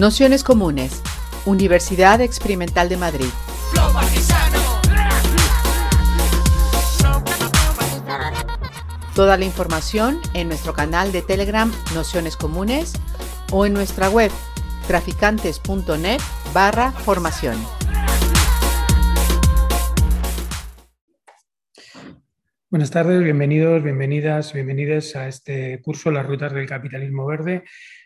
Nociones Comunes, Universidad Experimental de Madrid. Toda la información en nuestro canal de Telegram Nociones Comunes o en nuestra web traficantes.net barra formación. Buenas tardes, bienvenidos, bienvenidas, bienvenidas a este curso Las Rutas del Capitalismo Verde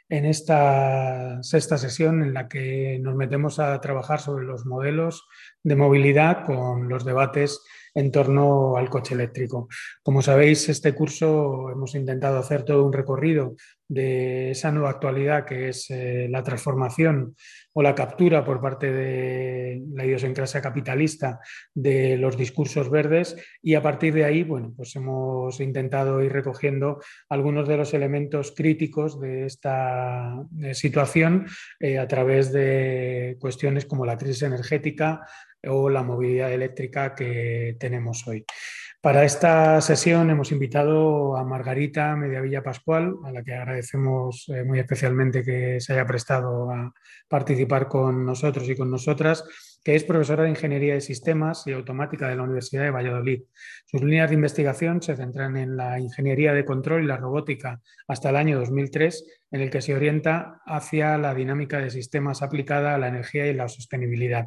en esta sexta sesión en la que nos metemos a trabajar sobre los modelos de movilidad con los debates en torno al coche eléctrico. Como sabéis, este curso hemos intentado hacer todo un recorrido de esa nueva actualidad que es eh, la transformación o la captura por parte de la idiosincrasia capitalista de los discursos verdes y a partir de ahí, bueno, pues hemos intentado ir recogiendo algunos de los elementos críticos de esta situación eh, a través de cuestiones como la crisis energética, o la movilidad eléctrica que tenemos hoy. Para esta sesión hemos invitado a Margarita Mediavilla Pascual, a la que agradecemos eh, muy especialmente que se haya prestado a participar con nosotros y con nosotras que es profesora de Ingeniería de Sistemas y Automática de la Universidad de Valladolid. Sus líneas de investigación se centran en la ingeniería de control y la robótica hasta el año 2003, en el que se orienta hacia la dinámica de sistemas aplicada a la energía y la sostenibilidad.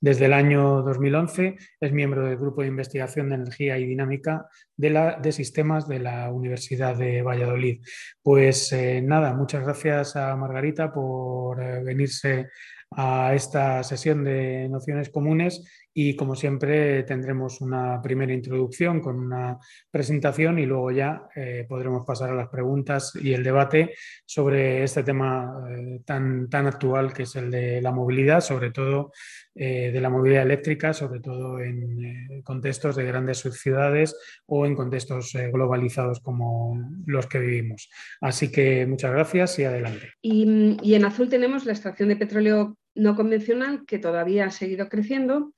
Desde el año 2011 es miembro del Grupo de Investigación de Energía y Dinámica de, Sistemas de la Universidad de Valladolid. Pues eh, nada, muchas gracias a Margarita por eh, venirse a esta sesión de nociones comunes y como siempre tendremos una primera introducción con una presentación y luego ya eh, podremos pasar a las preguntas y el debate sobre este tema eh, tan, tan actual que es el de la movilidad, sobre todo eh, de la movilidad eléctrica, sobre todo en contextos de grandes ciudades o en contextos globalizados como los que vivimos. Así que muchas gracias y adelante. Y, y en azul tenemos la extracción de petróleo no convencional que todavía ha seguido creciendo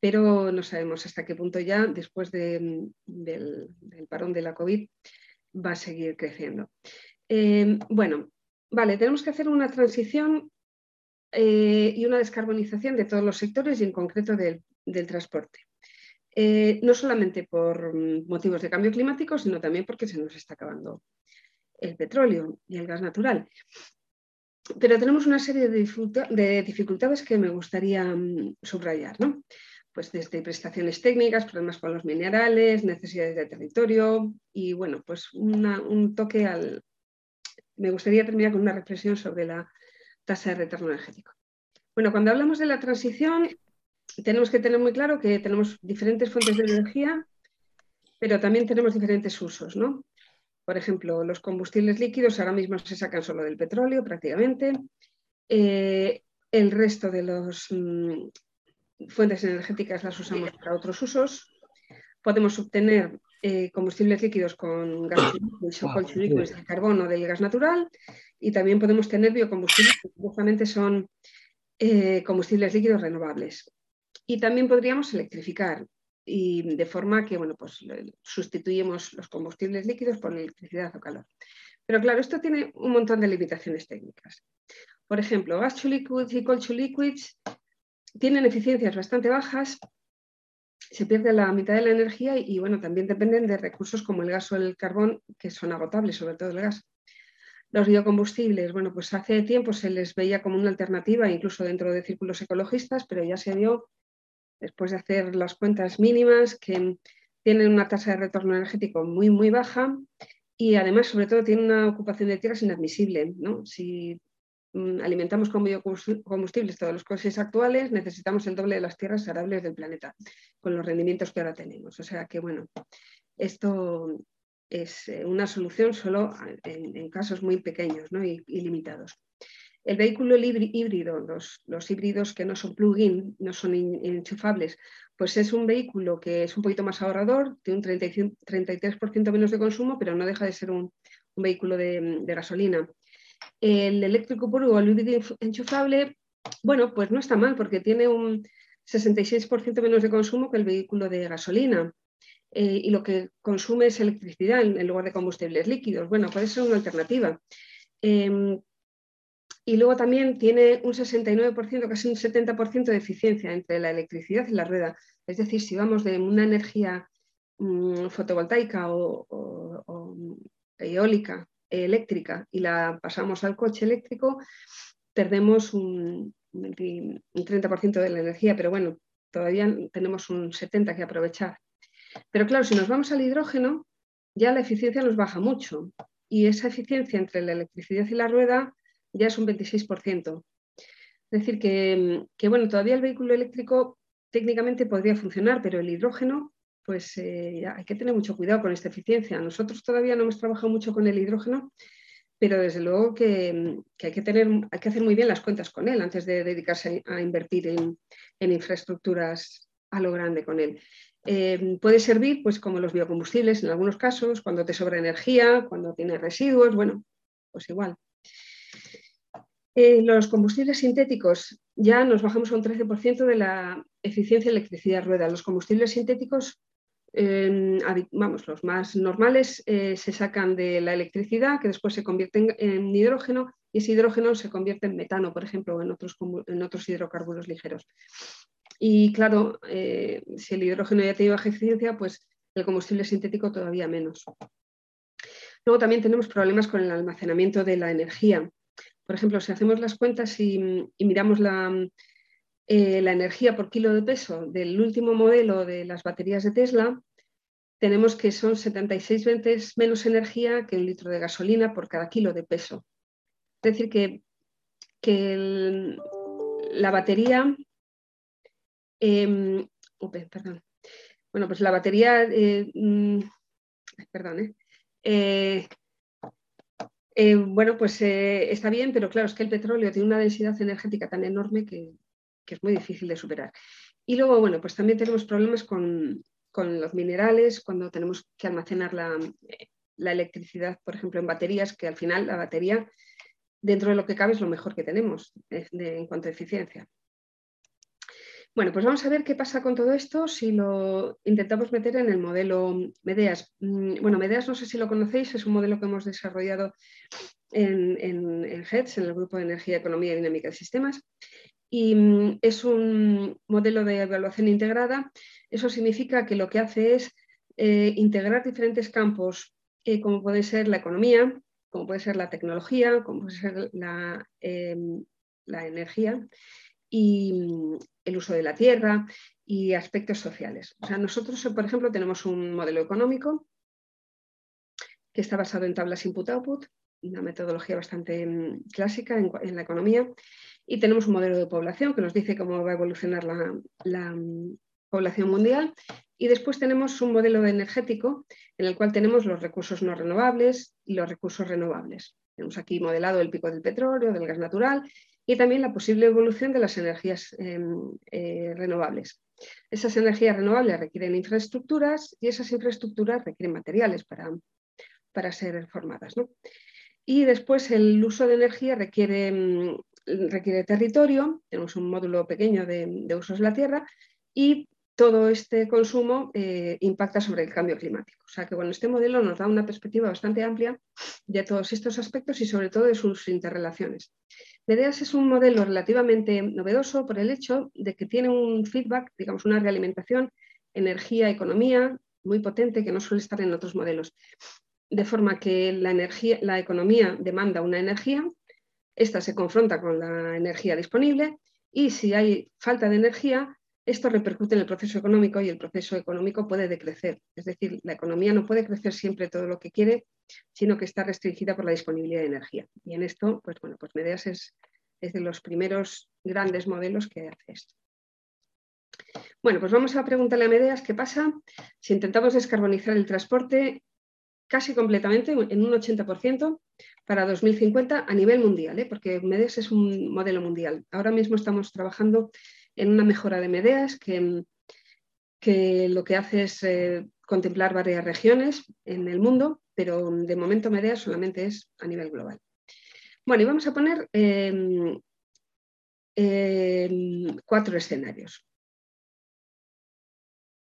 pero no sabemos hasta qué punto ya, después del, parón de la COVID, va a seguir creciendo. Eh, bueno, vale, tenemos que hacer una transición eh, y una descarbonización de todos los sectores y en concreto del, transporte. Eh, no solamente por motivos de cambio climático, sino también porque se nos está acabando el petróleo y el gas natural. Pero tenemos una serie de, dificultades que me gustaría mm, subrayar. ¿no? Pues desde prestaciones técnicas, problemas con los minerales, necesidades de territorio y bueno, pues un toque al... Me gustaría terminar con una reflexión sobre la tasa de retorno energético. Bueno, cuando hablamos de la transición, tenemos que tener muy claro que tenemos diferentes fuentes de energía, pero también tenemos diferentes usos, ¿no? Por ejemplo, los combustibles líquidos ahora mismo se sacan solo del petróleo prácticamente. Eh, el resto de los mm, fuentes energéticas las usamos para otros usos. Podemos obtener eh, combustibles líquidos con gas líquidos, el carbono del gas natural y también podemos tener biocombustibles que justamente son eh, combustibles líquidos renovables. Y también podríamos electrificar y de forma que bueno, pues, sustituimos los combustibles líquidos por electricidad o calor. Pero claro, esto tiene un montón de limitaciones técnicas. Por ejemplo, gas to liquids y cold to liquids tienen eficiencias bastante bajas, se pierde la mitad de la energía y, bueno, también dependen de recursos como el gas o el carbón, que son agotables, sobre todo el gas. Los biocombustibles, bueno, pues hace tiempo se les veía como una alternativa, incluso dentro de círculos ecologistas, pero ya se vio, después de hacer las cuentas mínimas, que tienen una tasa de retorno energético muy, muy baja y además, sobre todo, tienen una ocupación de tierras inadmisible. ¿no? Si alimentamos con biocombustibles todos los coches actuales, necesitamos el doble de las tierras arables del planeta, con los rendimientos que ahora tenemos. O sea que, bueno, esto es eh, una solución solo en, casos muy pequeños y, limitados. El vehículo híbrido, los, híbridos que no son plug-in, no son enchufables, pues es un vehículo que es un poquito más ahorrador, tiene un 33% menos de consumo, pero no deja de ser un, vehículo de gasolina. El eléctrico puro o el enchufable, bueno, pues no está mal porque tiene un 66% menos de consumo que el vehículo de gasolina. Eh, y lo que consume es electricidad en, lugar de combustibles líquidos. Bueno, puede ser una alternativa. Em, y luego también tiene un 69%, casi un 70% de eficiencia entre la electricidad y la rueda. Es decir, si vamos de una energía mm, fotovoltaica o, eólica, eléctrica, y la pasamos al coche eléctrico, perdemos un, un 30% de la energía, pero bueno, todavía tenemos un 70% que aprovechar. Pero claro, si nos vamos al hidrógeno, ya la eficiencia nos baja mucho. Y esa eficiencia entre la electricidad y la rueda ya es un 26%. Es decir, que, bueno, todavía el vehículo eléctrico técnicamente podría funcionar, pero el hidrógeno, pues eh, hay que tener mucho cuidado con esta eficiencia. Nosotros todavía no hemos trabajado mucho con el hidrógeno, pero desde luego que, hay, que tener, hay que hacer muy bien las cuentas con él antes de dedicarse a, invertir en, infraestructuras a lo grande con él. Eh, puede servir, pues como los biocombustibles en algunos casos, cuando te sobra energía, cuando tienes residuos, bueno, pues igual. Eh, los combustibles sintéticos ya nos bajamos a un 13% de la eficiencia de electricidad rueda. Los combustibles sintéticos, vamos, los más normales, eh, se sacan de la electricidad, que después se convierten en hidrógeno, y ese hidrógeno se convierte en metano, por ejemplo, otros, en otros hidrocarburos ligeros. Y claro, eh, si el hidrógeno ya tiene baja eficiencia, pues el combustible sintético todavía menos. Luego también tenemos problemas con el almacenamiento de la energía. Por ejemplo, si hacemos las cuentas y, miramos eh, la, energía por kilo de peso del último modelo de las baterías de Tesla, tenemos que son 76 veces menos energía que un litro de gasolina por cada kilo de peso. Es decir, que, la batería... Em, perdón. Bueno, pues la batería... Eh, mm, perdón, eh, eh, bueno, pues está bien, pero claro, es que el petróleo tiene una densidad energética tan enorme que, es muy difícil de superar. Y luego, bueno, pues también tenemos problemas con, los minerales, cuando tenemos que almacenar la, electricidad, por ejemplo, en baterías, que al final la batería, dentro de lo que cabe, es lo mejor que tenemos en cuanto a eficiencia. Bueno, pues vamos a ver qué pasa con todo esto si lo intentamos meter en el modelo MEDEAS. Mm, bueno, MEDEAS no sé si lo conocéis, es un modelo que hemos desarrollado en, en, en HEDS, en el Grupo de Energía, Economía y Dinámica de Sistemas, y mm, es un modelo de evaluación integrada. Eso significa que lo que hace es eh, integrar diferentes campos, eh, como puede ser la economía, como puede ser la tecnología, como puede ser la, em, la energía, y mm, el uso de la tierra y aspectos sociales. O sea, nosotros, por ejemplo, tenemos un modelo económico que está basado en tablas input-output, una metodología bastante mm, clásica en, la economía, y tenemos un modelo de población que nos dice cómo va a evolucionar la, mm, población mundial, y después tenemos un modelo energético en el cual tenemos los recursos no renovables y los recursos renovables. Tenemos aquí modelado el pico del petróleo, del gas natural y también la posible evolución de las energías em, eh, renovables. Esas energías renovables requieren infraestructuras y esas infraestructuras requieren materiales para, para ser formadas. Y después el uso de energía requiere, em, requiere territorio, tenemos un módulo pequeño de, de usos de la tierra y todo este consumo eh, impacta sobre el cambio climático. O sea que bueno, este modelo nos da una perspectiva bastante amplia de todos estos aspectos y sobre todo de sus interrelaciones. MEDEAS es un modelo relativamente novedoso por el hecho de que tiene un feedback, digamos, una realimentación, energía, economía muy potente que no suele estar en otros modelos. De forma que la, energía, la economía demanda una energía, esta se confronta con la energía disponible y si hay falta de energía, esto repercute en el proceso económico y el proceso económico puede decrecer. Es decir, la economía no puede crecer siempre todo lo que quiere, sino que está restringida por la disponibilidad de energía. Y en esto, pues bueno, pues Medeas es, de los primeros grandes modelos que hace esto. Bueno, pues vamos a preguntarle a Medeas qué pasa si intentamos descarbonizar el transporte casi completamente, en un 80%, para 2050 a nivel mundial, ¿eh? porque Medeas es un modelo mundial. Ahora mismo estamos trabajando en una mejora de Medeas que, que lo que hace es eh, contemplar varias regiones en el mundo, pero de momento Medeas solamente es a nivel global. Bueno, y vamos a poner em, em, cuatro escenarios.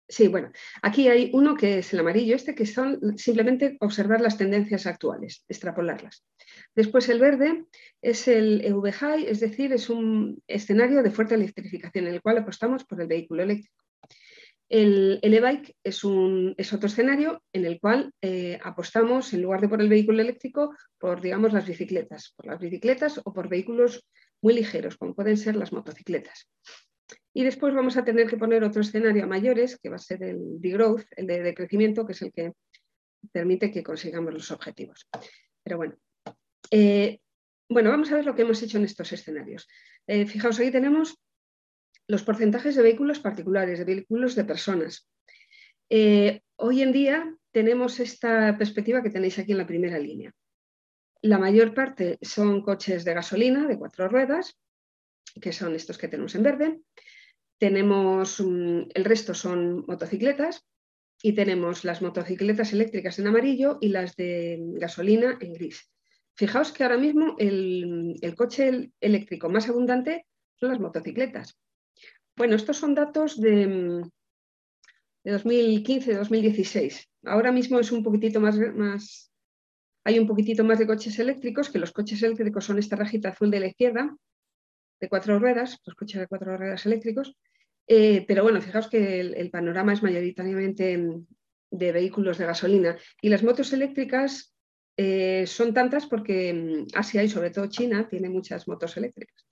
Sí, bueno, aquí hay uno que es el amarillo, este que son simplemente observar las tendencias actuales, extrapolarlas. Después el verde es el EV High, es decir, es un escenario de fuerte electrificación en el cual apostamos por el vehículo eléctrico. El, e-bike es, es, otro escenario en el cual eh, apostamos, en lugar de por el vehículo eléctrico, por, digamos, las bicicletas, por las bicicletas o por vehículos muy ligeros, como pueden ser las motocicletas. Y después vamos a tener que poner otro escenario a mayores, que va a ser el de growth, el de, crecimiento, que es el que permite que consigamos los objetivos. Pero bueno, eh, bueno, vamos a ver lo que hemos hecho en estos escenarios. Eh, fijaos, ahí tenemos los porcentajes de vehículos particulares, de vehículos de personas. Eh, hoy en día tenemos esta perspectiva que tenéis aquí en la primera línea. La mayor parte son coches de gasolina de cuatro ruedas, que son estos que tenemos en verde. Tenemos, mm, el resto son motocicletas y tenemos las motocicletas eléctricas en amarillo y las de gasolina en gris. Fijaos que ahora mismo el, el coche eléctrico más abundante son las motocicletas. Bueno, estos son datos de, 2015-2016. Ahora mismo es un poquitito más, más, hay un poquitito más de coches eléctricos, que los coches eléctricos son esta rajita azul de la izquierda, de cuatro ruedas, los coches de cuatro ruedas eléctricos. Eh, pero bueno, fijaos que el, panorama es mayoritariamente de vehículos de gasolina. Y las motos eléctricas eh, son tantas porque mm, Asia y sobre todo China tiene muchas motos eléctricas.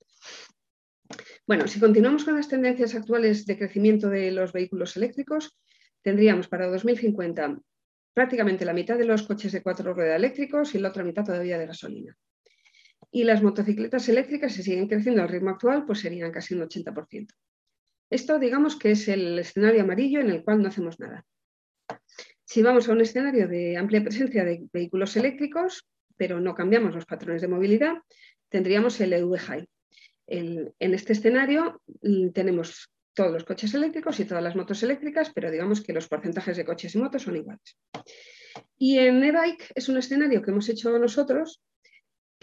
Bueno, si continuamos con las tendencias actuales de crecimiento de los vehículos eléctricos, tendríamos para 2050 prácticamente la mitad de los coches de cuatro ruedas eléctricos y la otra mitad todavía de gasolina. Y las motocicletas eléctricas, si siguen creciendo al ritmo actual, pues serían casi un 80%. Esto, digamos que es el escenario amarillo en el cual no hacemos nada. Si vamos a un escenario de amplia presencia de vehículos eléctricos, pero no cambiamos los patrones de movilidad, tendríamos el EV High, en este escenario mm, tenemos todos los coches eléctricos y todas las motos eléctricas, pero digamos que los porcentajes de coches y motos son iguales. Y en e-bike es un escenario que hemos hecho nosotros,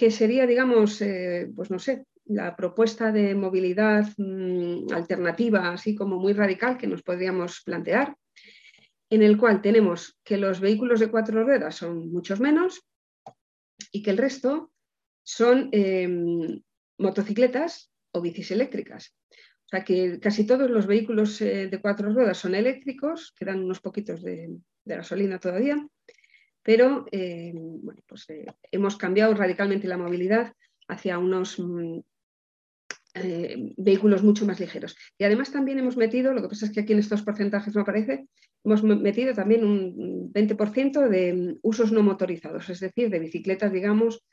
que sería, digamos, eh, pues no sé, la propuesta de movilidad mm, alternativa, así como muy radical, que nos podríamos plantear, en el cual tenemos que los vehículos de cuatro ruedas son muchos menos y que el resto son em, motocicletas o bicis eléctricas. O sea que casi todos los vehículos eh, de cuatro ruedas son eléctricos, quedan unos poquitos de, gasolina todavía, pero eh, pues, eh, hemos cambiado radicalmente la movilidad hacia unos mm, vehículos mucho más ligeros. Y además también hemos metido, lo que pasa es que aquí en estos porcentajes no aparece, hemos metido también un 20% de mm, usos no motorizados, es decir, de bicicletas, digamos,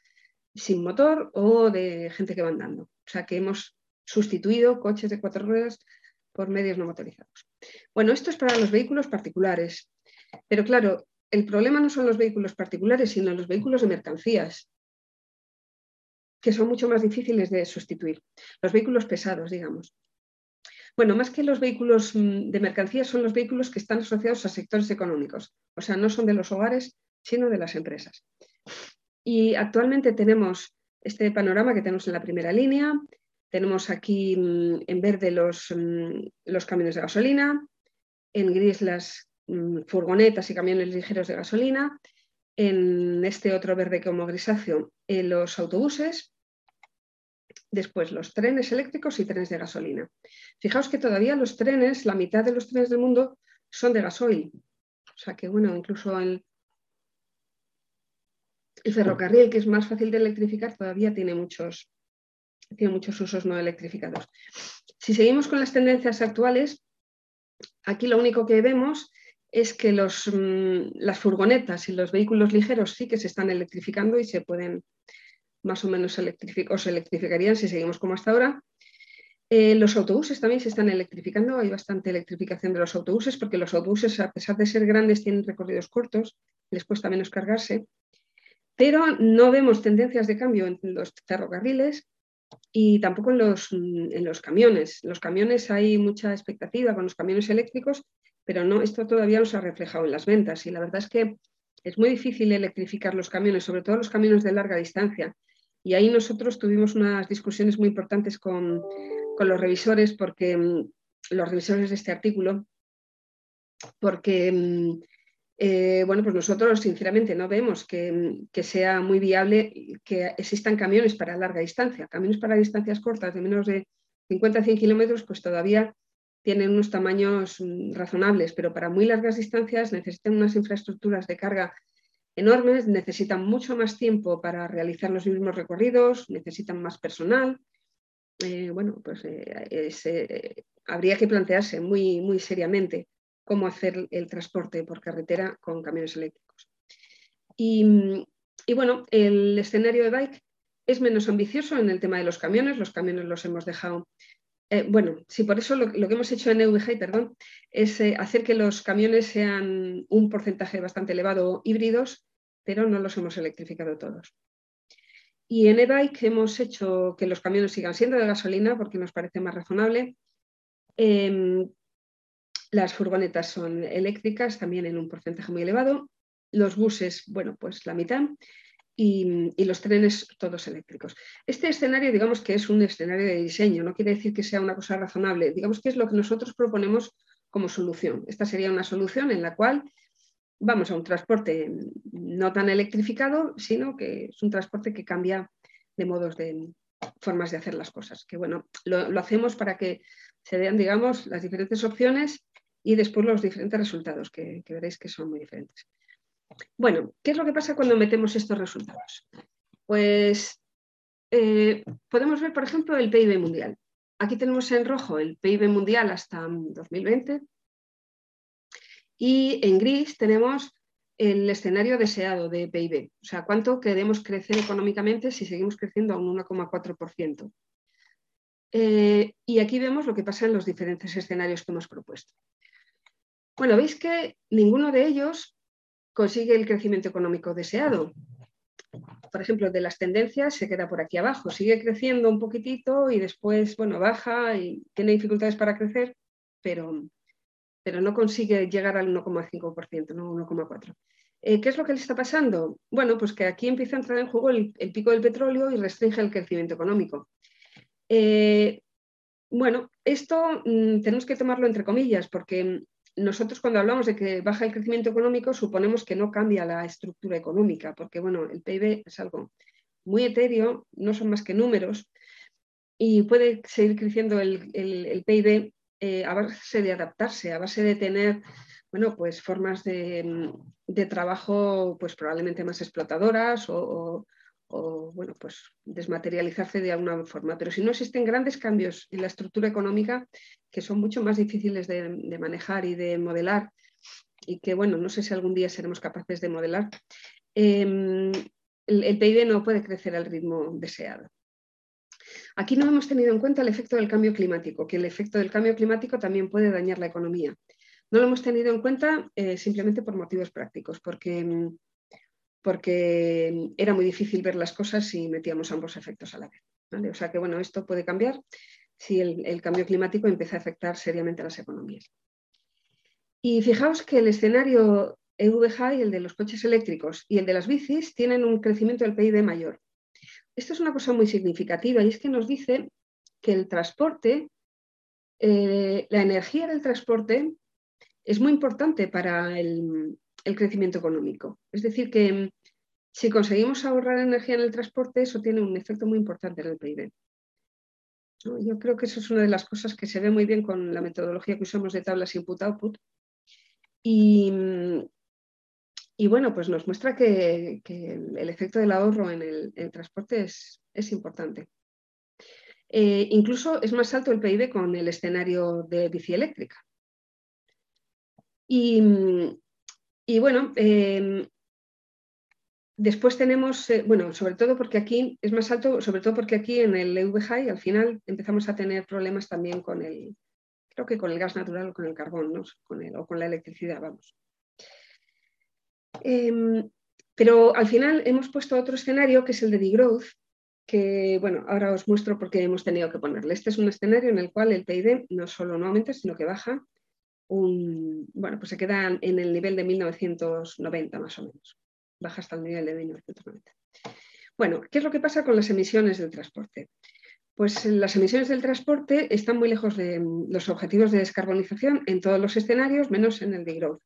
sin motor o de gente que va andando. O sea que hemos sustituido coches de cuatro ruedas por medios no motorizados. Bueno, esto es para los vehículos particulares, pero claro, el problema no son los vehículos particulares, sino los vehículos de mercancías, que son mucho más difíciles de sustituir. Los vehículos pesados, digamos. Bueno, más que los vehículos mm, de mercancías, son los vehículos que están asociados a sectores económicos. O sea, no son de los hogares, sino de las empresas. Y actualmente tenemos este panorama que tenemos en la primera línea. Tenemos aquí mm, en verde los, mm, los camiones de gasolina, en gris las furgonetas y camiones ligeros de gasolina, en este otro verde como grisáceo eh, los autobuses, después los trenes eléctricos y trenes de gasolina. Fijaos que todavía los trenes, la mitad de los trenes del mundo son de gasoil. O sea que, bueno, incluso en, el ferrocarril, que es más fácil de electrificar, todavía tiene muchos, tiene muchos usos no electrificados. Si seguimos con las tendencias actuales, aquí lo único que vemos es que los, mm, las furgonetas y los vehículos ligeros sí que se están electrificando y se pueden más o menos electrificar, o se electrificarían si seguimos como hasta ahora. Eh, los autobuses también se están electrificando, hay bastante electrificación de los autobuses porque los autobuses, a pesar de ser grandes, tienen recorridos cortos, les cuesta menos cargarse pero no vemos tendencias de cambio en los ferrocarriles y tampoco en los, en los camiones. Los camiones hay mucha expectativa con los camiones eléctricos, pero no, esto todavía no se ha reflejado en las ventas y la verdad es que es muy difícil electrificar los camiones, sobre todo los camiones de larga distancia. Y ahí nosotros tuvimos unas discusiones muy importantes con, con los revisores porque mm, los revisores de este artículo porque mm, eh, bueno, pues nosotros sinceramente no vemos que, sea muy viable que existan camiones para larga distancia. Camiones para distancias cortas de menos de 50 a 100 kilómetros, pues todavía tienen unos tamaños mm, razonables, pero para muy largas distancias necesitan unas infraestructuras de carga enormes, necesitan mucho más tiempo para realizar los mismos recorridos, necesitan más personal. Eh, bueno, pues eh, habría que plantearse muy, muy seriamente cómo hacer el transporte por carretera con camiones eléctricos. Y, bueno, el escenario de bike es menos ambicioso en el tema de los camiones, los camiones los hemos dejado eh, bueno, sí, por eso lo, que hemos hecho en EVG, perdón, es eh, hacer que los camiones sean un porcentaje bastante elevado híbridos, pero no los hemos electrificado todos. Y en e-bike hemos hecho que los camiones sigan siendo de gasolina porque nos parece más razonable. Em, las furgonetas son eléctricas, también en un porcentaje muy elevado. Los buses, bueno, pues la mitad. Y, los trenes todos eléctricos. Este escenario, digamos que es un escenario de diseño, no quiere decir que sea una cosa razonable, digamos que es lo que nosotros proponemos como solución. Esta sería una solución en la cual vamos a un transporte no tan electrificado, sino que es un transporte que cambia de modos de formas de hacer las cosas. Que bueno, lo, lo hacemos para que se vean, digamos, las diferentes opciones y después los diferentes resultados, que, veréis que son muy diferentes. Bueno, ¿qué es lo que pasa cuando metemos estos resultados? Pues eh, podemos ver, por ejemplo, el PIB mundial. Aquí tenemos en rojo el PIB mundial hasta 2020 y en gris tenemos el escenario deseado de PIB, o sea, cuánto queremos crecer económicamente si seguimos creciendo a un 1,4%. Eh, y aquí vemos lo que pasa en los diferentes escenarios que hemos propuesto. Bueno, veis que ninguno de ellos consigue el crecimiento económico deseado. Por ejemplo, de las tendencias se queda por aquí abajo, sigue creciendo un poquitito y después, bueno, baja y tiene dificultades para crecer, pero, pero no consigue llegar al 1,5%, no 1,4%. Eh, ¿Qué es lo que le está pasando? Bueno, pues que aquí empieza a entrar en juego el, pico del petróleo y restringe el crecimiento económico. Eh, bueno, esto mm, tenemos que tomarlo entre comillas, porque nosotros cuando hablamos de que baja el crecimiento económico suponemos que no cambia la estructura económica, porque bueno, el PIB es algo muy etéreo, no son más que números, y puede seguir creciendo el, PIB eh, a base de adaptarse, a base de tener bueno, pues formas de, trabajo pues probablemente más explotadoras o, o bueno, pues desmaterializarse de alguna forma. Pero si no existen grandes cambios en la estructura económica que son mucho más difíciles de, manejar y de modelar y que, bueno, no sé si algún día seremos capaces de modelar, em, el, PIB no puede crecer al ritmo deseado. Aquí no hemos tenido en cuenta el efecto del cambio climático, que el efecto del cambio climático también puede dañar la economía. No lo hemos tenido en cuenta eh, simplemente por motivos prácticos, porque em, porque era muy difícil ver las cosas si metíamos ambos efectos a la vez. O sea que bueno, esto puede cambiar si el, cambio climático empieza a afectar seriamente a las economías. Y fijaos que el escenario EVG y el de los coches eléctricos y el de las bicis tienen un crecimiento del PIB mayor. Esto es una cosa muy significativa y es que nos dice que el transporte, eh, la energía del transporte es muy importante para el, crecimiento económico. Es decir, que si conseguimos ahorrar energía en el transporte, eso tiene un efecto muy importante en el PIB. Yo creo que eso es una de las cosas que se ve muy bien con la metodología que usamos de tablas input-output. Y, y, bueno, pues nos muestra que, el efecto del ahorro en el, transporte es, importante. Eh, incluso es más alto el PIB con el escenario de bici eléctrica. Y, y bueno, em, después tenemos, eh, bueno, sobre todo porque aquí es más alto, sobre todo porque aquí en el EVG al final empezamos a tener problemas también con el, creo que con el gas natural o con el carbón, ¿no? con el, o con la electricidad, vamos. Em, pero al final hemos puesto otro escenario que es el de degrowth, que bueno, ahora os muestro por qué hemos tenido que ponerle. Este es un escenario en el cual el PIB no solo no aumenta, sino que baja bueno, pues se queda en el nivel de 1990 más o menos, baja hasta el nivel de 1990. Bueno, ¿qué es lo que pasa con las emisiones del transporte? Pues las emisiones del transporte están muy lejos de los objetivos de descarbonización en todos los escenarios, menos en el de growth.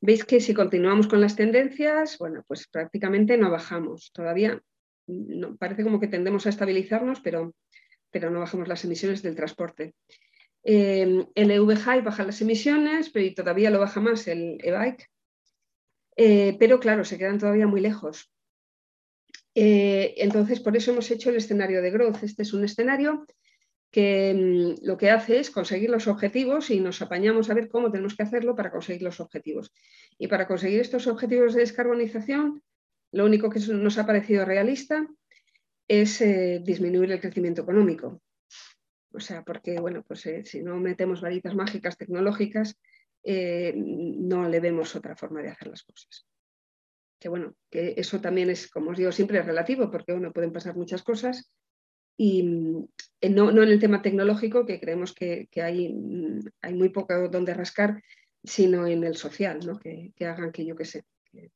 Veis que si continuamos con las tendencias, bueno, pues prácticamente no bajamos. Todavía no, parece como que tendemos a estabilizarnos, pero, pero no bajamos las emisiones del transporte. Eh, el EV baja las emisiones, pero todavía lo baja más el e-bike. Eh, pero claro, se quedan todavía muy lejos. Eh, entonces, por eso hemos hecho el escenario de growth. Este es un escenario que mm, lo que hace es conseguir los objetivos y nos apañamos a ver cómo tenemos que hacerlo para conseguir los objetivos. Y para conseguir estos objetivos de descarbonización, lo único que nos ha parecido realista es eh, disminuir el crecimiento económico. O sea, porque, bueno, pues si no metemos varitas mágicas tecnológicas, no le vemos otra forma de hacer las cosas que bueno, que eso también es, como os digo, siempre es relativo, porque bueno, pueden pasar muchas cosas. Y eh, no, en el tema tecnológico, que creemos que, hay, hay, muy poco donde rascar, sino en el social, ¿no? que, hagan que yo qué sé, que,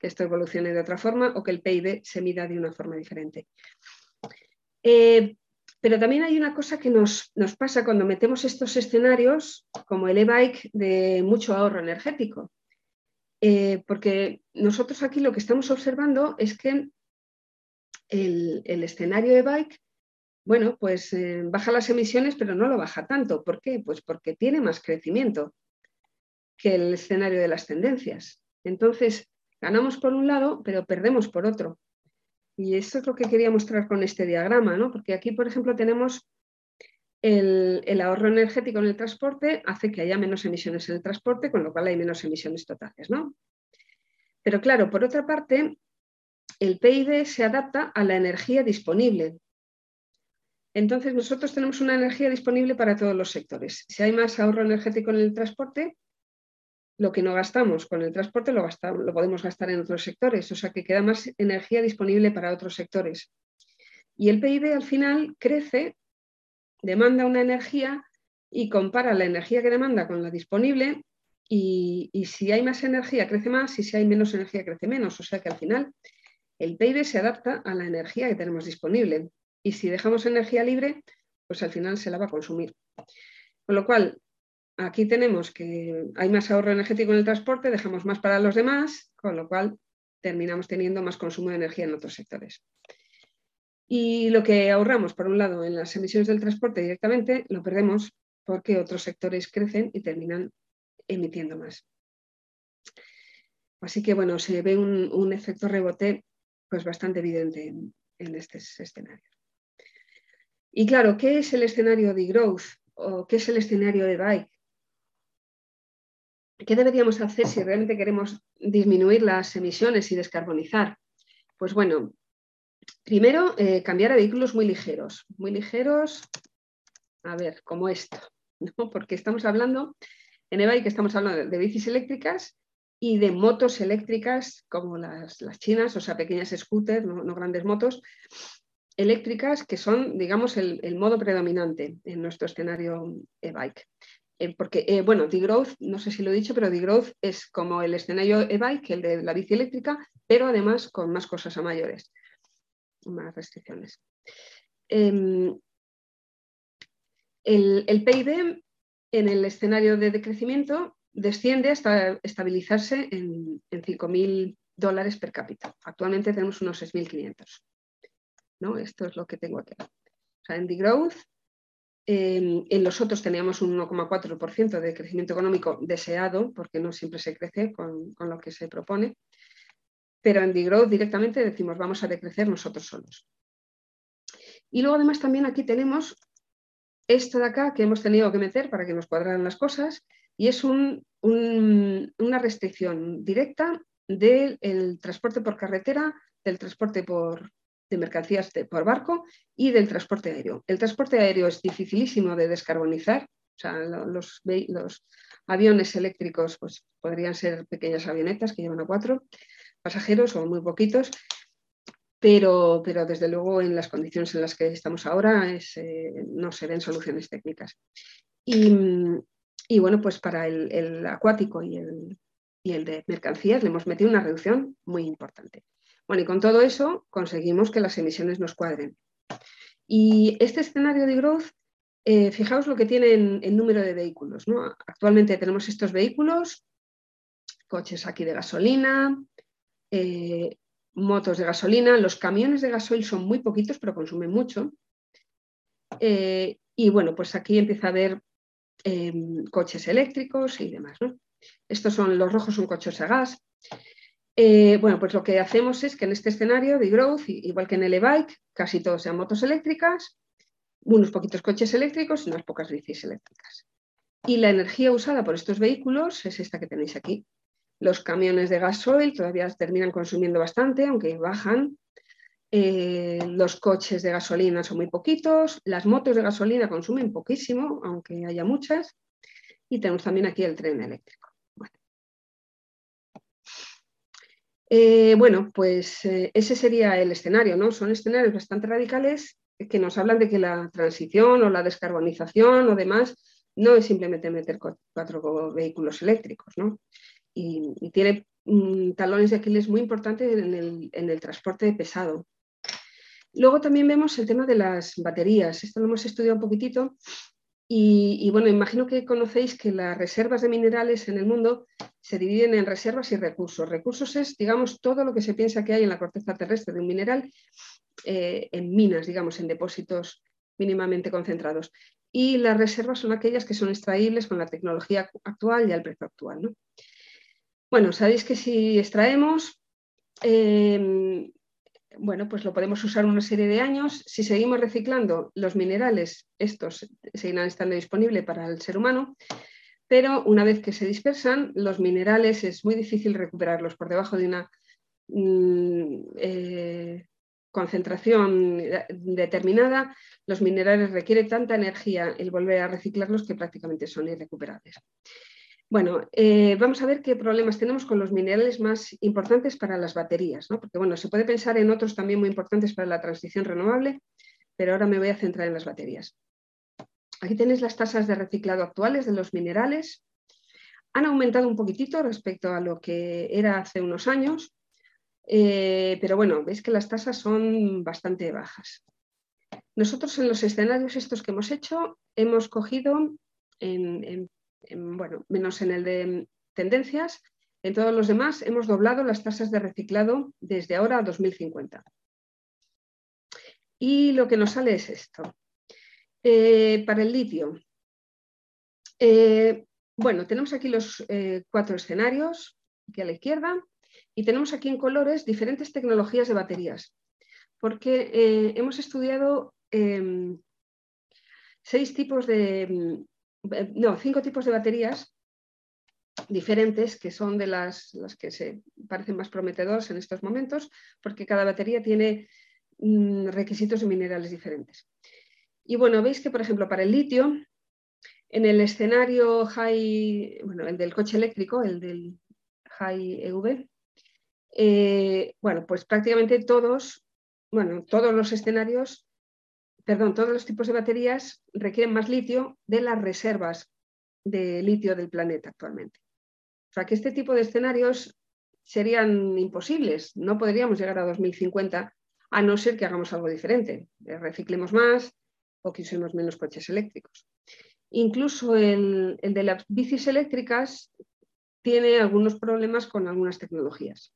esto evolucione de otra forma o que el PIB se mida de una forma diferente. Eh, pero también hay una cosa que nos, nos, pasa cuando metemos estos escenarios, como el e-bike, de mucho ahorro energético. Eh, porque nosotros aquí lo que estamos observando es que el, escenario de bike, bueno, pues eh, baja las emisiones, pero no lo baja tanto. ¿Por qué? Pues porque tiene más crecimiento que el escenario de las tendencias. Entonces, ganamos por un lado, pero perdemos por otro. Y eso es lo que quería mostrar con este diagrama, ¿no? Porque aquí, por ejemplo, tenemos el, ahorro energético en el transporte hace que haya menos emisiones en el transporte, con lo cual hay menos emisiones totales. ¿no? Pero claro, por otra parte, el PIB se adapta a la energía disponible. Entonces, nosotros tenemos una energía disponible para todos los sectores. Si hay más ahorro energético en el transporte, lo que no gastamos con el transporte lo, lo podemos gastar en otros sectores, o sea que queda más energía disponible para otros sectores. Y el PIB al final crece demanda una energía y compara la energía que demanda con la disponible y, si hay más energía crece más y si hay menos energía crece menos. O sea que al final el PIB se adapta a la energía que tenemos disponible y si dejamos energía libre, pues al final se la va a consumir. Con lo cual, aquí tenemos que hay más ahorro energético en el transporte, dejamos más para los demás, con lo cual terminamos teniendo más consumo de energía en otros sectores. Y lo que ahorramos, por un lado, en las emisiones del transporte directamente, lo perdemos porque otros sectores crecen y terminan emitiendo más. Así que, bueno, se ve un, efecto rebote pues, bastante evidente en, en estos escenarios. Y claro, ¿qué es el escenario de growth o qué es el escenario de bike? ¿Qué deberíamos hacer si realmente queremos disminuir las emisiones y descarbonizar? Pues bueno, Primero, eh, cambiar a vehículos muy ligeros. Muy ligeros, a ver, como esto, porque estamos hablando, en e-bike estamos hablando de, bicis eléctricas y de motos eléctricas como las, chinas, o sea, pequeñas scooters, no, grandes motos, eléctricas que son, digamos, el, modo predominante en nuestro escenario e-bike. Eh, porque, eh, bueno, D-Growth, no sé si lo he dicho, pero D-Growth es como el escenario e-bike, el de la bici eléctrica, pero además con más cosas a mayores más restricciones. Em, el, PIB en el escenario de decrecimiento desciende hasta estabilizarse en, 5.000 dólares per cápita. Actualmente tenemos unos 6.500. ¿no? Esto es lo que tengo aquí. en The En los otros teníamos un 1,4% de crecimiento económico deseado, porque no siempre se crece con, con lo que se propone pero en Degrowth directamente decimos vamos a decrecer nosotros solos. Y luego además también aquí tenemos esto de acá que hemos tenido que meter para que nos cuadraran las cosas y es una restricción directa del transporte por carretera, del transporte por, de mercancías por barco y del transporte aéreo. El transporte aéreo es dificilísimo de descarbonizar, o sea, los, aviones eléctricos pues, podrían ser pequeñas avionetas que llevan a cuatro pasajeros o muy poquitos, pero, pero desde luego en las condiciones en las que estamos ahora eh, no se ven soluciones técnicas. Y, bueno, pues para el, acuático y el, y el de mercancías le hemos metido una reducción muy importante. Bueno, y con todo eso conseguimos que las emisiones nos cuadren. Y este escenario de growth, eh, fijaos lo que tiene en, número de vehículos. Actualmente tenemos estos vehículos, coches aquí de gasolina, eh, motos de gasolina, los camiones de gasoil son muy poquitos, pero consumen mucho. Eh, y bueno, pues aquí empieza a haber em, coches eléctricos y demás. Estos son los rojos, son coches a gas. Eh, bueno, pues lo que hacemos es que en este escenario de growth, igual que en el e-bike, casi todos sean motos eléctricas, unos poquitos coches eléctricos y unas pocas bicis eléctricas. Y la energía usada por estos vehículos es esta que tenéis aquí. Los camiones de gasoil todavía terminan consumiendo bastante, aunque bajan. Eh, los coches de gasolina son muy poquitos. Las motos de gasolina consumen poquísimo, aunque haya muchas. Y tenemos también aquí el tren eléctrico. Eh, bueno, pues eh, ese sería el escenario, ¿no? Son escenarios bastante radicales que nos hablan de que la transición o la descarbonización o demás no es simplemente meter cuatro vehículos eléctricos, ¿no? Y, tiene mm, talones de Aquiles muy importantes en el, transporte pesado. Luego también vemos el tema de las baterías. Esto lo hemos estudiado un poquitito y, bueno, imagino que conocéis que las reservas de minerales en el mundo se dividen en reservas y recursos. Recursos es, digamos, todo lo que se piensa que hay en la corteza terrestre de un mineral eh, en minas, digamos, en depósitos mínimamente concentrados. Y las reservas son aquellas que son extraíbles con la tecnología actual y al precio actual. Bueno, sabéis que si extraemos, em, bueno, pues lo podemos usar una serie de años. Si seguimos reciclando los minerales, estos seguirán estando disponibles para el ser humano, pero una vez que se dispersan, los minerales es muy difícil recuperarlos por debajo de una mm, eh, concentración determinada. Los minerales requieren tanta energía el volver a reciclarlos que prácticamente son irrecuperables. Bueno, eh, vamos a ver qué problemas tenemos con los minerales más importantes para las baterías, ¿no? porque bueno, se puede pensar en otros también muy importantes para la transición renovable, pero ahora me voy a centrar en las baterías. Aquí tenéis las tasas de reciclado actuales de los minerales. Han aumentado un poquitito respecto a lo que era hace unos años, eh, pero bueno, veis que las tasas son bastante bajas. Nosotros en los escenarios estos que hemos hecho hemos cogido en bueno, menos en el de tendencias, en todos los demás hemos doblado las tasas de reciclado desde ahora a 2050. Y lo que nos sale es esto. Eh, para el litio, eh, bueno, tenemos aquí los eh, cuatro escenarios, aquí a la izquierda, y tenemos aquí en colores diferentes tecnologías de baterías, porque hemos estudiado em, seis tipos de, eh, no, cinco tipos de baterías diferentes que son de las, que se parecen más prometedores en estos momentos, porque cada batería tiene mm, requisitos de minerales diferentes. Y bueno, veis que, por ejemplo, para el litio, en el escenario high, bueno, el del coche eléctrico, el del high EV, eh, bueno, pues prácticamente todos, bueno, todos los escenarios perdón, todos los tipos de baterías requieren más litio de las reservas de litio del planeta actualmente. O sea que este tipo de escenarios serían imposibles. No podríamos llegar a 2050 a no ser que hagamos algo diferente. Reciclemos más o que usemos menos coches eléctricos. Incluso el, el de las bicis eléctricas tiene algunos problemas con algunas tecnologías.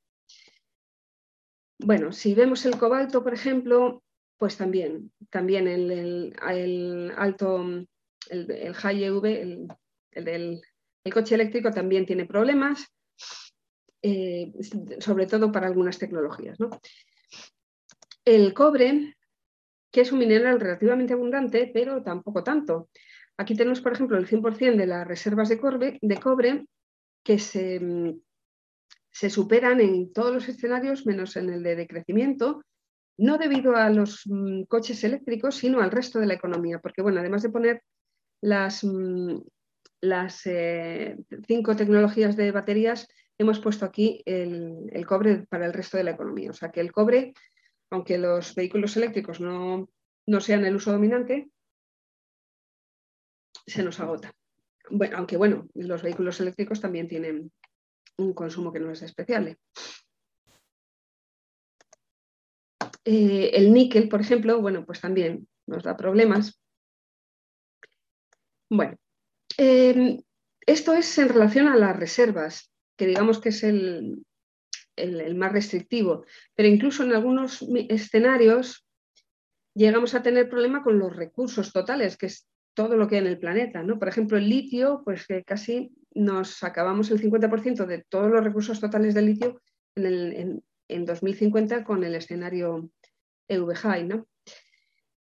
Bueno, si vemos el cobalto, por ejemplo, pues también, también el, alto, el, high EV, el, del coche eléctrico también tiene problemas, eh, sobre todo para algunas tecnologías. El cobre, que es un mineral relativamente abundante, pero tampoco tanto. Aquí tenemos, por ejemplo, el 100% de las reservas de cobre, que se, superan en todos los escenarios, menos en el de decrecimiento, no debido a los mm, coches eléctricos, sino al resto de la economía, porque bueno, además de poner las, mm, eh, cinco tecnologías de baterías, hemos puesto aquí el, cobre para el resto de la economía. O sea que el cobre, aunque los vehículos eléctricos no, no sean el uso dominante, se nos agota. Bueno, aunque bueno, los vehículos eléctricos también tienen un consumo que no es especial. Eh, el níquel, por ejemplo, bueno, pues también nos da problemas. Bueno, em, esto es en relación a las reservas, que digamos que es el, el, más restrictivo, pero incluso en algunos escenarios llegamos a tener problema con los recursos totales, que es todo lo que hay en el planeta. ¿no? Por ejemplo, el litio, pues que casi nos acabamos el 50% de todos los recursos totales de litio en, 2050 con el escenario EVG. ¿no?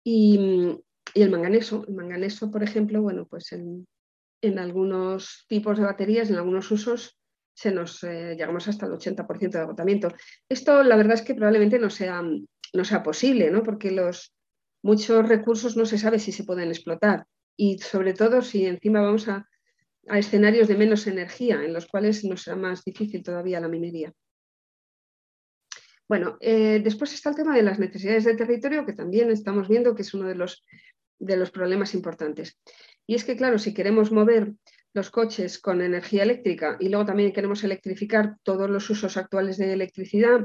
Y, el manganeso. El manganeso, por ejemplo, bueno, pues en, algunos tipos de baterías, en algunos usos, se nos eh, llegamos hasta el 80% de agotamiento. Esto la verdad es que probablemente no sea, no sea posible, ¿no? porque los, muchos recursos no se sabe si se pueden explotar y sobre todo si encima vamos a, escenarios de menos energía en los cuales nos será más difícil todavía la minería. Bueno, eh, después está el tema de las necesidades de territorio, que también estamos viendo que es uno de los, de los problemas importantes. Y es que, claro, si queremos mover los coches con energía eléctrica y luego también queremos electrificar todos los usos actuales de electricidad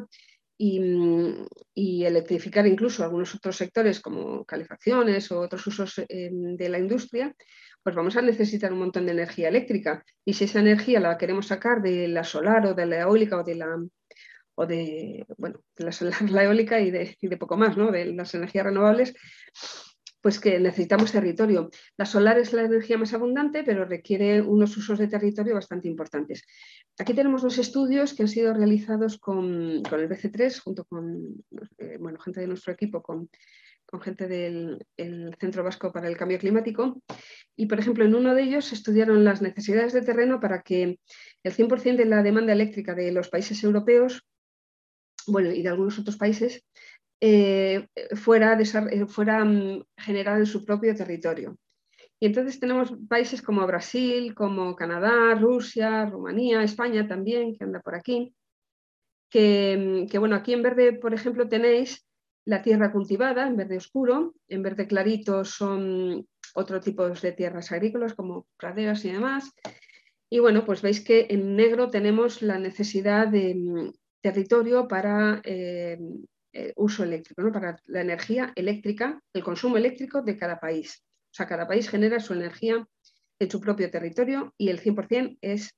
y, electrificar incluso algunos otros sectores como calefacciones o otros usos eh, de la industria, pues vamos a necesitar un montón de energía eléctrica. Y si esa energía la queremos sacar de la solar o de la eólica o de la o de, bueno, la solar, la eólica y de, y de poco más, ¿no? De las energías renovables, pues que necesitamos territorio. La solar es la energía más abundante, pero requiere unos usos de territorio bastante importantes. Aquí tenemos dos estudios que han sido realizados con, el BC3, junto con eh, bueno, gente de nuestro equipo, con, gente del Centro Vasco para el Cambio Climático. Y, por ejemplo, en uno de ellos estudiaron las necesidades de terreno para que el 100% de la demanda eléctrica de los países europeos bueno, y de algunos otros países eh, fuera, eh, fuera mm, generada en su propio territorio. Y entonces tenemos países como Brasil, como Canadá, Rusia, Rumanía, España también, que anda por aquí, que, mm, bueno, aquí en verde, por ejemplo, tenéis la tierra cultivada, en verde oscuro, en verde clarito son otro tipo de tierras agrícolas como praderas y demás. Y bueno, pues veis que en negro tenemos la necesidad de mm, territorio para eh, eh, uso eléctrico, para la energía eléctrica, el consumo eléctrico de cada país. O sea, cada país genera su energía en su propio territorio y el 100% es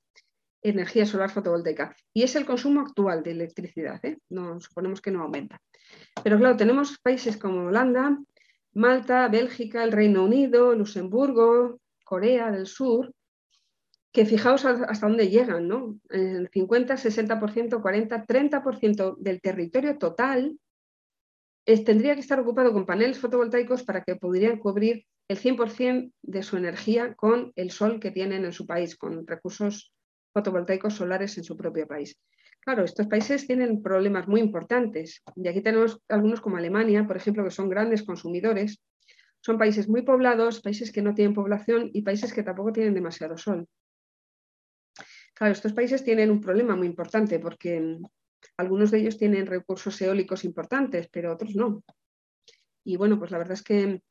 energía solar fotovoltaica. Y es el consumo actual de electricidad, ¿eh? no, suponemos que no aumenta. Pero claro, tenemos países como Holanda, Malta, Bélgica, el Reino Unido, Luxemburgo, Corea del Sur, que fijaos hasta dónde llegan, ¿no? El 50, 60%, 40, 30% del territorio total tendría que estar ocupado con paneles fotovoltaicos para que pudieran cubrir el 100% de su energía con el sol que tienen en su país, con recursos fotovoltaicos solares en su propio país. Claro, estos países tienen problemas muy importantes y aquí tenemos algunos como Alemania, por ejemplo, que son grandes consumidores. Son países muy poblados, países que no tienen población y países que tampoco tienen demasiado sol. Claro, estos países tienen un problema muy importante porque algunos de ellos tienen recursos eólicos importantes, pero otros no. Y bueno, pues la verdad es que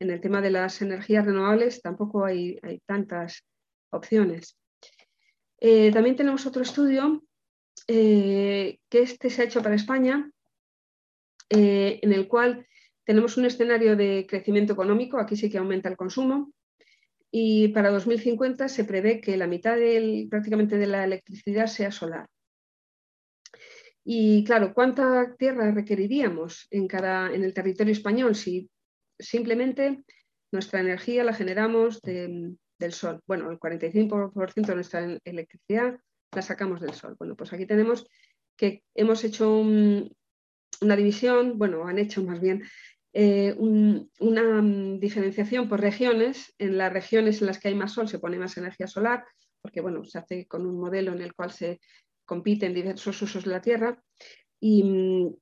en el tema de las energías renovables tampoco hay, tantas opciones. Eh, también tenemos otro estudio eh, que este se ha hecho para España, eh, en el cual tenemos un escenario de crecimiento económico, aquí sí que aumenta el consumo, y para 2050 se prevé que la mitad prácticamente de la electricidad sea solar. Y claro, ¿cuánta tierra requeriríamos en, cada, en el territorio español si simplemente nuestra energía la generamos del sol? Bueno, el 45% de nuestra electricidad la sacamos del sol. Bueno, pues aquí tenemos que hemos hecho una división, bueno, han hecho más bien eh, una diferenciación por regiones. En las regiones en las que hay más sol se pone más energía solar, porque bueno, se hace con un modelo en el cual se compiten diversos usos de la Tierra y,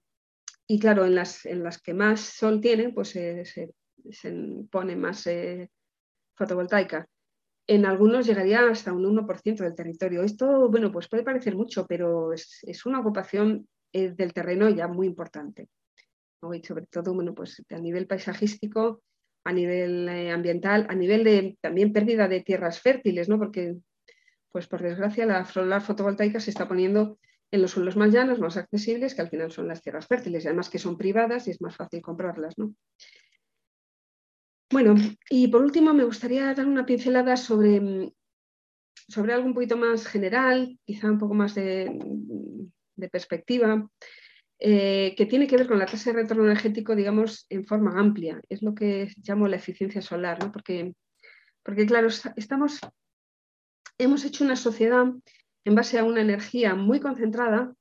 claro, en las, en las, que más sol tienen, pues se, pone más eh, fotovoltaica. En algunos llegaría hasta un 1% del territorio. Esto, bueno, pues puede parecer mucho, pero es, una ocupación eh, del terreno ya muy importante. Y sobre todo, bueno, pues a nivel paisajístico, a nivel eh, ambiental, a nivel de también pérdida de tierras fértiles, ¿no? Porque pues por desgracia la solar fotovoltaica se está poniendo en los suelos más llanos, más accesibles, que al final son las tierras fértiles, y además que son privadas y es más fácil comprarlas. Bueno, y por último me gustaría dar una pincelada sobre, sobre algo un poquito más general, quizá un poco más de, perspectiva, eh, que tiene que ver con la tasa de retorno energético, digamos, en forma amplia. Es lo que llamo la eficiencia solar, ¿no? porque, porque, claro, estamos, hemos hecho una sociedad en base a una energía muy concentrada,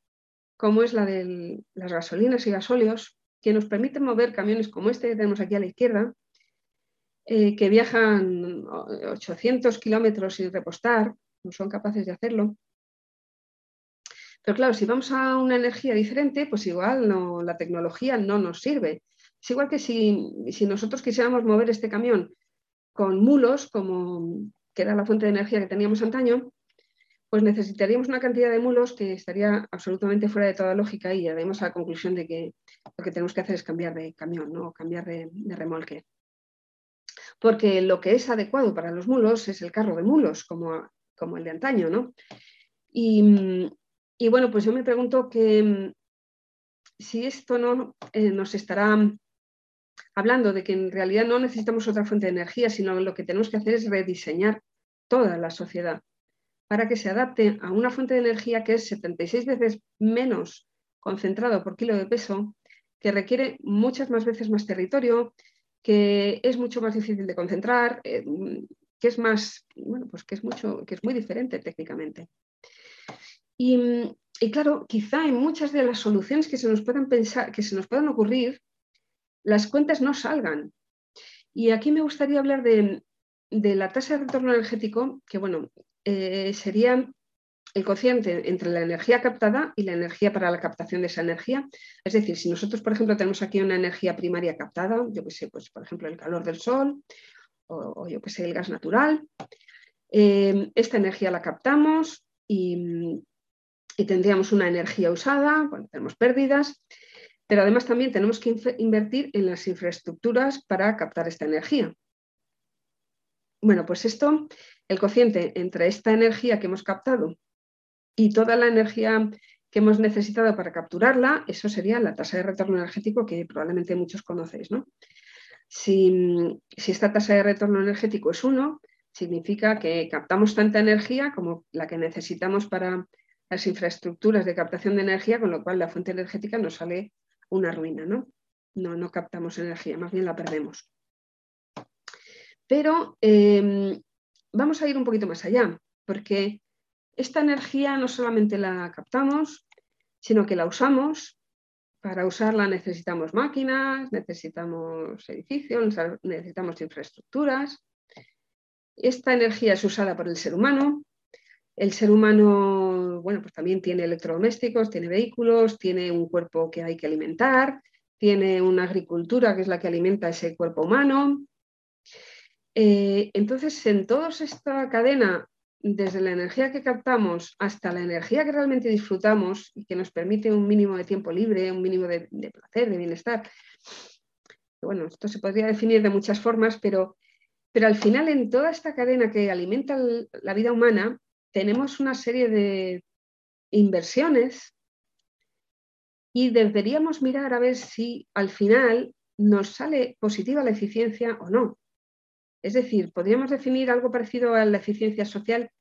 como es la de las gasolinas y gasóleos, que nos permite mover camiones como este que tenemos aquí a la izquierda, eh, que viajan 800 kilómetros sin repostar, no son capaces de hacerlo. Pero claro, si vamos a una energía diferente, pues igual la tecnología no nos sirve. Es igual que si nosotros quisiéramos mover este camión con mulos, como que era la fuente de energía que teníamos antaño, pues necesitaríamos una cantidad de mulos que estaría absolutamente fuera de toda lógica y llegaremos a la conclusión de que lo que tenemos que hacer es cambiar de camión, ¿no? cambiar de remolque porque lo que es adecuado para los mulos es el carro de mulos, como, como el de antaño, ¿no? Y, bueno, pues yo me pregunto que si esto no eh, nos estará hablando de que en realidad no necesitamos otra fuente de energía, sino lo que tenemos que hacer es rediseñar toda la sociedad para que se adapte a una fuente de energía que es 76 veces menos concentrado por kilo de peso, que requiere muchas más veces más territorio, que es mucho más difícil de concentrar, eh, que es más, bueno, pues que es mucho, que es muy diferente técnicamente. Y, claro, quizá en muchas de las soluciones que se nos puedan pensar, que se nos puedan ocurrir, las cuentas no salgan. Y aquí me gustaría hablar de, la tasa de retorno energético, que bueno, eh, sería el cociente entre la energía captada y la energía para la captación de esa energía. Es decir, si nosotros, por ejemplo, tenemos aquí una energía primaria captada, yo que sé, pues por ejemplo el calor del sol o, yo que sé, el gas natural, eh, esta energía la captamos y, tendríamos una energía usada, cuando tenemos pérdidas, pero además también tenemos que invertir en las infraestructuras para captar esta energía. Bueno, pues esto, el cociente entre esta energía que hemos captado y toda la energía que hemos necesitado para capturarla, eso sería la tasa de retorno energético que probablemente muchos conocéis. Si, esta tasa de retorno energético es 1, significa que captamos tanta energía como la que necesitamos para las infraestructuras de captación de energía, con lo cual la fuente energética nos sale una ruina, ¿no? No, no captamos energía, más bien la perdemos. Pero em, vamos a ir un poquito más allá, porque esta energía no solamente la captamos, sino que la usamos. Para usarla necesitamos máquinas, necesitamos edificios, necesitamos infraestructuras. Esta energía es usada por el ser humano. El ser humano, bueno, pues también tiene electrodomésticos, tiene vehículos, tiene un cuerpo que hay que alimentar, tiene una agricultura que es la que alimenta ese cuerpo humano. Eh, entonces, en toda esta cadena desde la energía que captamos hasta la energía que realmente disfrutamos y que nos permite un mínimo de tiempo libre, un mínimo de, placer, de bienestar. Bueno, esto se podría definir de muchas formas, pero, pero al final en toda esta cadena que alimenta la vida humana tenemos una serie de inversiones y deberíamos mirar a ver si al final nos sale positiva la eficiencia o no. Es decir, podríamos definir algo parecido a la eficiencia social,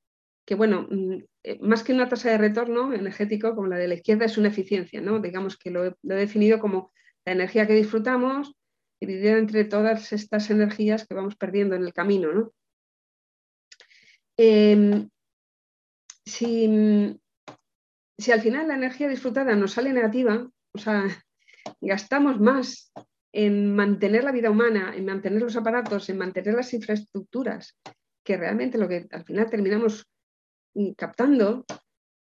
que bueno, mm, eh, más que una tasa de retorno energético como la de la izquierda es una eficiencia, ¿no? Digamos que lo he, definido como la energía que disfrutamos dividida entre todas estas energías que vamos perdiendo en el camino, em, si, si al final la energía disfrutada nos sale negativa, o sea, gastamos más en mantener la vida humana, en mantener los aparatos, en mantener las infraestructuras, que realmente lo que al final terminamos mm, captando,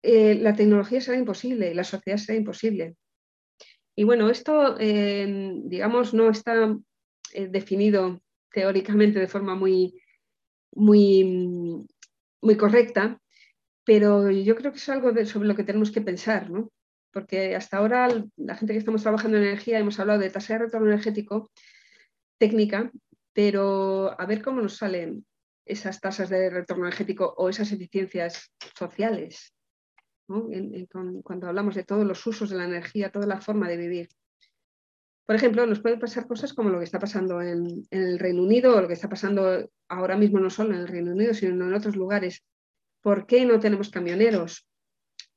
eh, la tecnología será imposible y la sociedad será imposible. Y bueno, esto, digamos, no está eh, definido teóricamente de forma muy, muy, muy correcta, pero yo creo que es algo sobre lo que tenemos que pensar, ¿no? porque hasta ahora la gente que estamos trabajando en energía hemos hablado de tasa de retorno energético técnica, pero a ver cómo nos salen esas tasas de retorno energético o esas eficiencias sociales, cuando hablamos de todos los usos de la energía, toda la forma de vivir. Por ejemplo, nos pueden pasar cosas como lo que está pasando en, el Reino Unido o lo que está pasando ahora mismo no solo en el Reino Unido, sino en otros lugares. ¿Por qué no tenemos camioneros?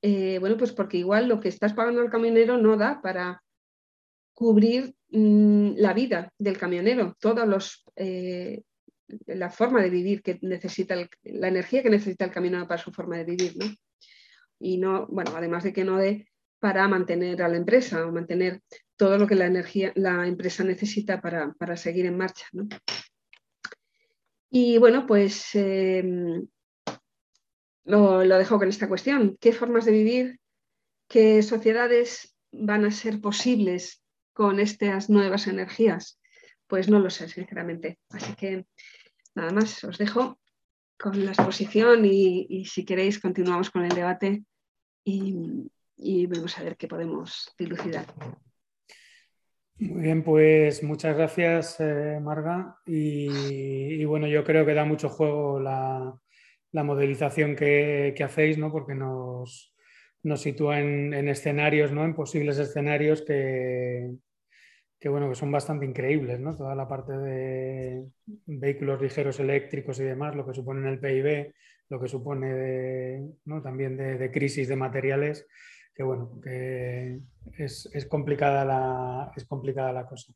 Eh, bueno, pues porque igual lo que estás pagando al camionero no da para cubrir mm, la vida del camionero, todos los, eh, la forma de vivir que necesita, la energía que necesita el camionero para su forma de vivir, ¿no? Y no, bueno, además de que no dé para mantener a la empresa o mantener todo lo que la, energía, la empresa necesita para, seguir en marcha. Y bueno, pues em, lo, lo, dejo con esta cuestión. ¿Qué formas de vivir, qué sociedades van a ser posibles con estas nuevas energías? Pues no lo sé, sinceramente. Así que nada más, os dejo con la exposición y, si queréis continuamos con el debate y, y vamos a ver qué podemos dilucidar. Muy bien, pues muchas gracias, eh, Marga. Y, bueno, yo creo que da mucho juego la, modelización que, hacéis, ¿no? porque nos, sitúa en, escenarios, ¿no? en posibles escenarios que, bueno, que son bastante increíbles. ¿no? Toda la parte de vehículos ligeros eléctricos y demás, lo que supone en el PIB, lo que supone también de crisis de materiales que bueno, que es, complicada, la, es complicada la cosa.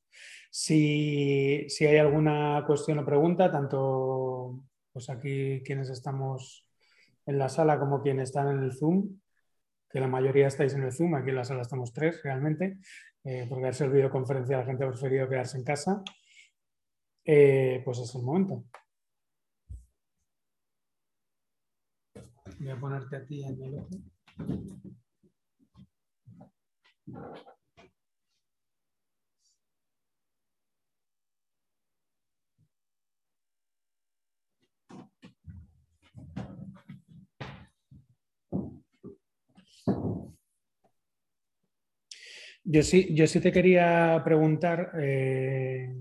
Si, hay alguna cuestión o pregunta, tanto pues aquí quienes estamos en la sala como quienes están en el Zoom, que la mayoría estáis en el Zoom, aquí en la sala estamos tres realmente, eh, porque al ser videoconferencia la gente ha preferido quedarse en casa, eh, pues es el momento. Voy a ponerte a ti en el. Yo sí, yo sí te quería preguntar, eh,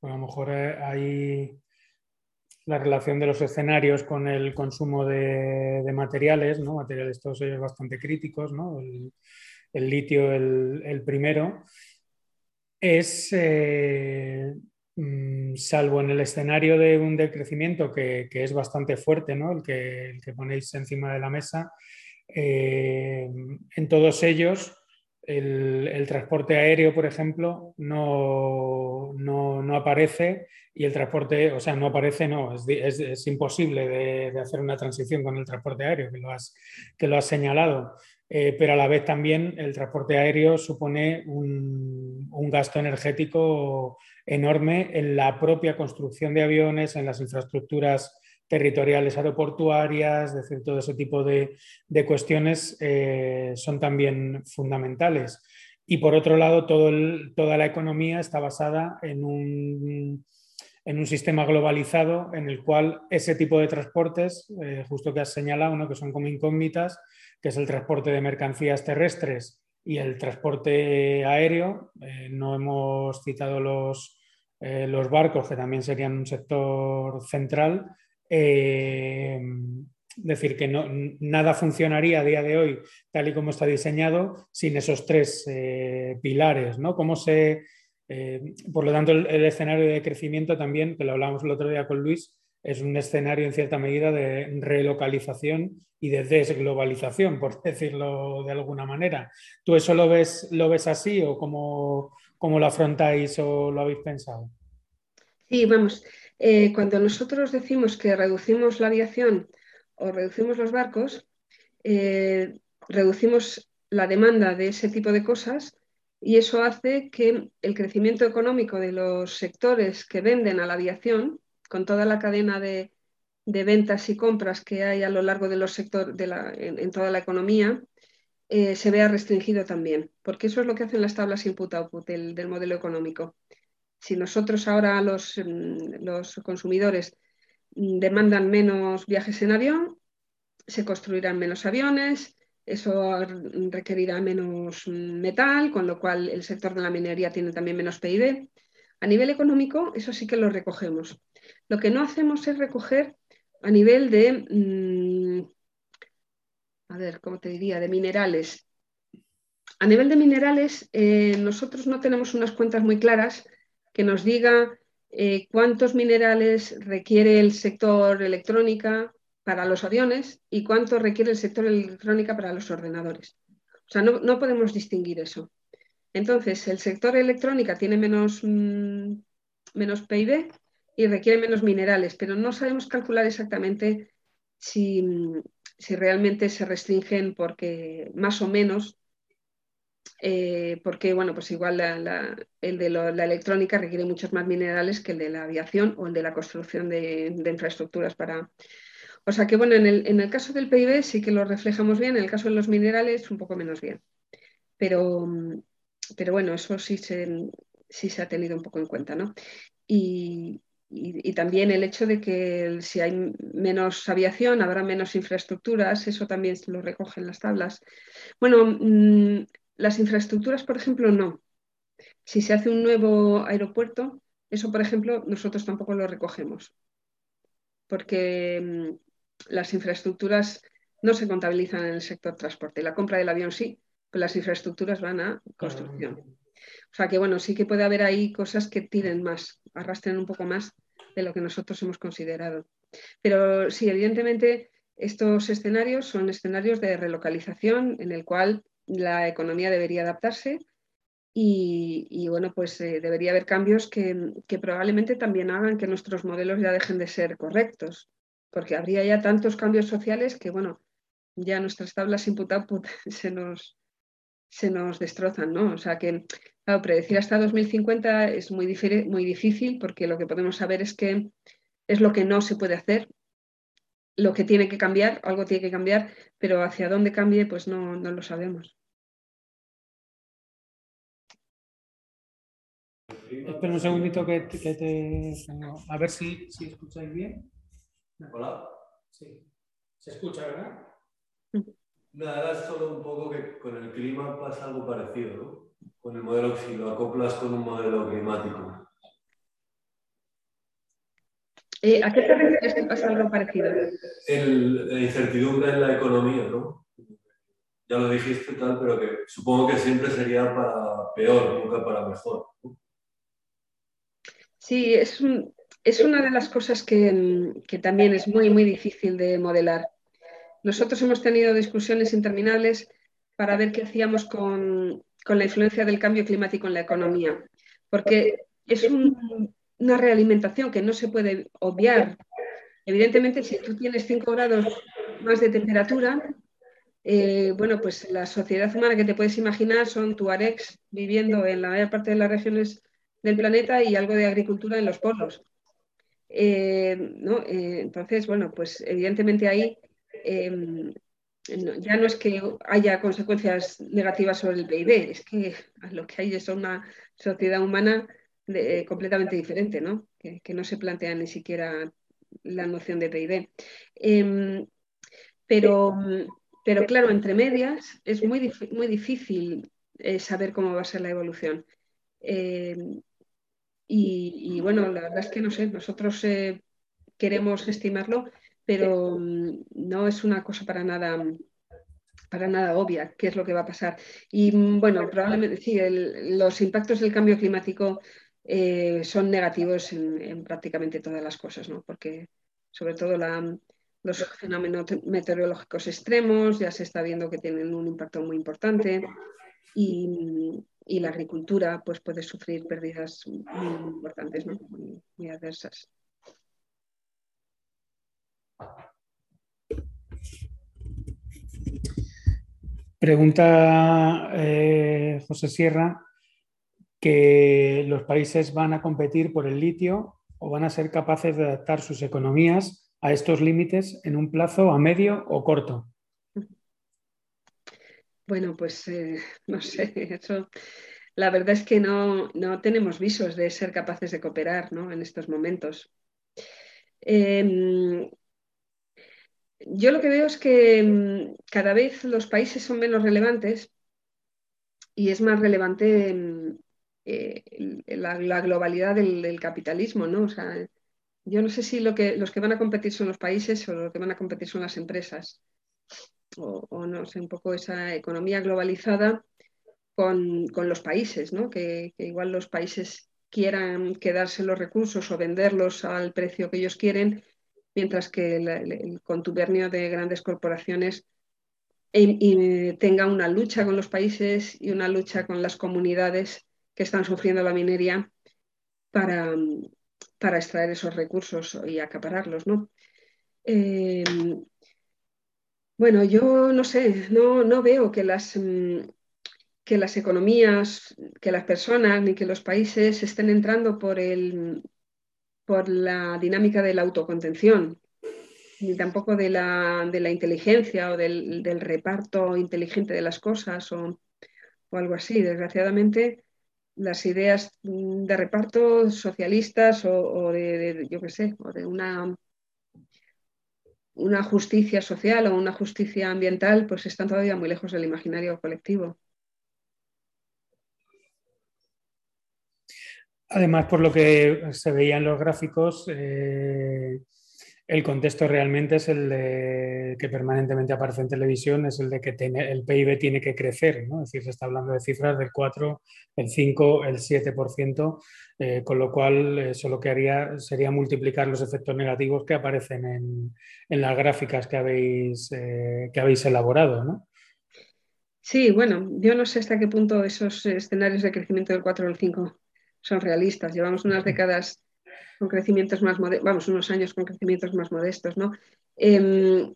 a lo mejor eh, hay la relación de los escenarios con el consumo de, materiales, ¿no? materiales todos ellos bastante críticos, ¿no? el litio el, primero, es, eh, mm, salvo en el escenario de un decrecimiento que, es bastante fuerte, ¿no? el, que, el que ponéis encima de la mesa, eh, en todos ellos el, transporte aéreo, por ejemplo, no, no, aparece y el transporte, o sea, no aparece, no, es, imposible de, hacer una transición con el transporte aéreo, que lo has, que lo has señalado. Eh, pero a la vez también el transporte aéreo supone un, gasto energético enorme en la propia construcción de aviones, en las infraestructuras territoriales aeroportuarias, decir, todo ese tipo de, cuestiones eh, son también fundamentales. Y por otro lado, toda la economía está basada en un, en un, sistema globalizado en el cual ese tipo de transportes, eh, justo que has señalado, que son como incógnitas, que es el transporte de mercancías terrestres y el transporte aéreo. Eh, no hemos citado los, los, barcos, que también serían un sector central. Eh, decir que no, nada funcionaría a día de hoy tal y como está diseñado sin esos tres pilares. ¿no? ¿Cómo se, por lo tanto, el, escenario de crecimiento también, que lo hablábamos el otro día con Luis, es un escenario en cierta medida de relocalización y de desglobalización, por decirlo de alguna manera. ¿Tú eso lo ves, lo ves así o cómo, lo afrontáis o lo habéis pensado? Sí, vamos. Eh, cuando nosotros decimos que reducimos la aviación o reducimos los barcos, eh, reducimos la demanda de ese tipo de cosas y eso hace que el crecimiento económico de los sectores que venden a la aviación con toda la cadena de, ventas y compras que hay a lo largo de los sectores en, toda la economía, eh, se vea restringido también, porque eso es lo que hacen las tablas input-output del, modelo económico. Si nosotros ahora los, mm, los consumidores demandan menos viajes en avión, se construirán menos aviones, eso requerirá menos metal, con lo cual el sector de la minería tiene también menos PIB. A nivel económico, eso sí que lo recogemos. Lo que no hacemos es recoger a nivel de, mm, a ver, ¿cómo te diría?, de minerales. a nivel de minerales, eh, nosotros no tenemos unas cuentas muy claras que nos diga eh, cuántos minerales requiere el sector electrónica para los aviones y cuánto requiere el sector electrónica para los ordenadores. O sea, no, podemos distinguir eso. Entonces, el sector electrónica tiene menos, mm, menos PIB y requiere menos minerales, pero no sabemos calcular exactamente si, si realmente se restringen porque más o menos eh, porque bueno, pues igual el de la electrónica requiere muchos más minerales que el de la aviación o el de la construcción de, infraestructuras para... O sea que bueno, en el, caso del PIB sí que lo reflejamos bien, en el caso de los minerales un poco menos bien. Pero, pero bueno, eso sí se, sí se ha tenido un poco en cuenta, ¿no? Y, y, también el hecho de que si hay menos aviación habrá menos infraestructuras, eso también lo recogen las tablas. Bueno, mm, las infraestructuras, por ejemplo, no. Si se hace un nuevo aeropuerto, eso, por ejemplo, nosotros tampoco lo recogemos, porque mm, las infraestructuras no se contabilizan en el sector transporte. La compra del avión sí, pero las infraestructuras van a construcción. O sea que, bueno, sí que puede haber ahí cosas que tiren más, arrastren un poco más de lo que nosotros hemos considerado. Pero sí, evidentemente, estos escenarios son escenarios de relocalización en el cual la economía debería adaptarse y, bueno, pues eh, debería haber cambios que, probablemente también hagan que nuestros modelos ya dejen de ser correctos, porque habría ya tantos cambios sociales que, bueno, ya nuestras tablas input-output se nos, se nos destrozan, ¿no? O sea que, predecir hasta 2050 es muy, muy difícil porque lo que podemos saber es que es lo que no se puede hacer lo que tiene que cambiar, algo tiene que cambiar, pero hacia dónde cambie, pues no, lo sabemos. Espera un segundito que, te... A ver si, si escucháis bien. Hola. Sí. Se escucha, ¿verdad? Nada, es solo un poco que con el clima pasa algo parecido, ¿no? Con el modelo, si lo acoplas con un modelo climático. Eh, ¿A qué te refieres que pasa algo parecido? la incertidumbre en la economía, ¿no? Ya lo dijiste tal, pero que supongo que siempre sería para peor, nunca para mejor. Sí, es, es, una de las cosas que, que, también es muy, muy difícil de modelar. Nosotros hemos tenido discusiones interminables para ver qué hacíamos con, con la influencia del cambio climático en la economía, porque es un, una realimentación que no se puede obviar. Evidentemente, si tú tienes 5 grados más de temperatura, eh, bueno, pues la sociedad humana que te puedes imaginar son tuaregs viviendo en la mayor parte de las regiones del planeta y algo de agricultura en los polos. Eh, eh, entonces, bueno, pues evidentemente ahí ya no es que haya consecuencias negativas sobre el PIB, es que lo que hay es una sociedad humana completamente diferente, ¿no? Que, no se plantea ni siquiera la noción de PIB. Em, pero, pero claro, entre medias es muy, muy difícil eh, saber cómo va a ser la evolución. Em, y, bueno, la verdad es que no sé, nosotros eh, queremos estimarlo, pero mm, no es una cosa para nada para nada obvia qué es lo que va a pasar. Y mm, bueno, probablemente sí, los impactos del cambio climático eh, son negativos en, prácticamente todas las cosas, ¿no? porque sobre todo los fenómenos meteorológicos extremos ya se está viendo que tienen un impacto muy importante y, la agricultura pues, puede sufrir pérdidas muy importantes, muy, adversas. Pregunta eh, José Sierra que los países van a competir por el litio o van a ser capaces de adaptar sus economías a estos límites en un plazo a medio o corto. Bueno, pues eh, no sé, eso, la verdad es que no, tenemos visos de ser capaces de cooperar en estos momentos. Em, yo lo que veo es que em, cada vez los países son menos relevantes y es más relevante em, eh, la, globalidad del, capitalismo, ¿no? O sea, yo no sé si lo que, los que van a competir son los países o los que van a competir son las empresas. O, no sé, un poco esa economía globalizada con, los países, ¿no? que, igual los países quieran quedarse los recursos o venderlos al precio que ellos quieren, mientras que el, contubernio de grandes corporaciones tenga una lucha con los países y una lucha con las comunidades que están sufriendo la minería para, para extraer esos recursos y acapararlos. ¿no? Eh, bueno, yo no sé, no, no veo que las, mm, que las economías, que las personas ni que los países estén entrando por, el, por la dinámica de la autocontención, ni tampoco de la, de la inteligencia o del, del, reparto inteligente de las cosas o, o algo así. Desgraciadamente, las ideas de reparto socialistas o, de, yo qué sé, o de una, una justicia social o una justicia ambiental, pues están todavía muy lejos del imaginario colectivo. Además, por lo que se veía en los gráficos, eh, el contexto realmente es el de, que permanentemente aparece en televisión, es el de que el PIB tiene que crecer, ¿no? es decir, se está hablando de cifras del 4, el 5, el 7%, eh, con lo cual eso lo que haría sería multiplicar los efectos negativos que aparecen en, en las gráficas que habéis, eh, que habéis elaborado. ¿no? Sí, bueno, yo no sé hasta qué punto esos escenarios de crecimiento del 4 o el 5 son realistas. Llevamos unas décadas con crecimientos más modestos, vamos, unos años con crecimientos más modestos, ¿no? Em,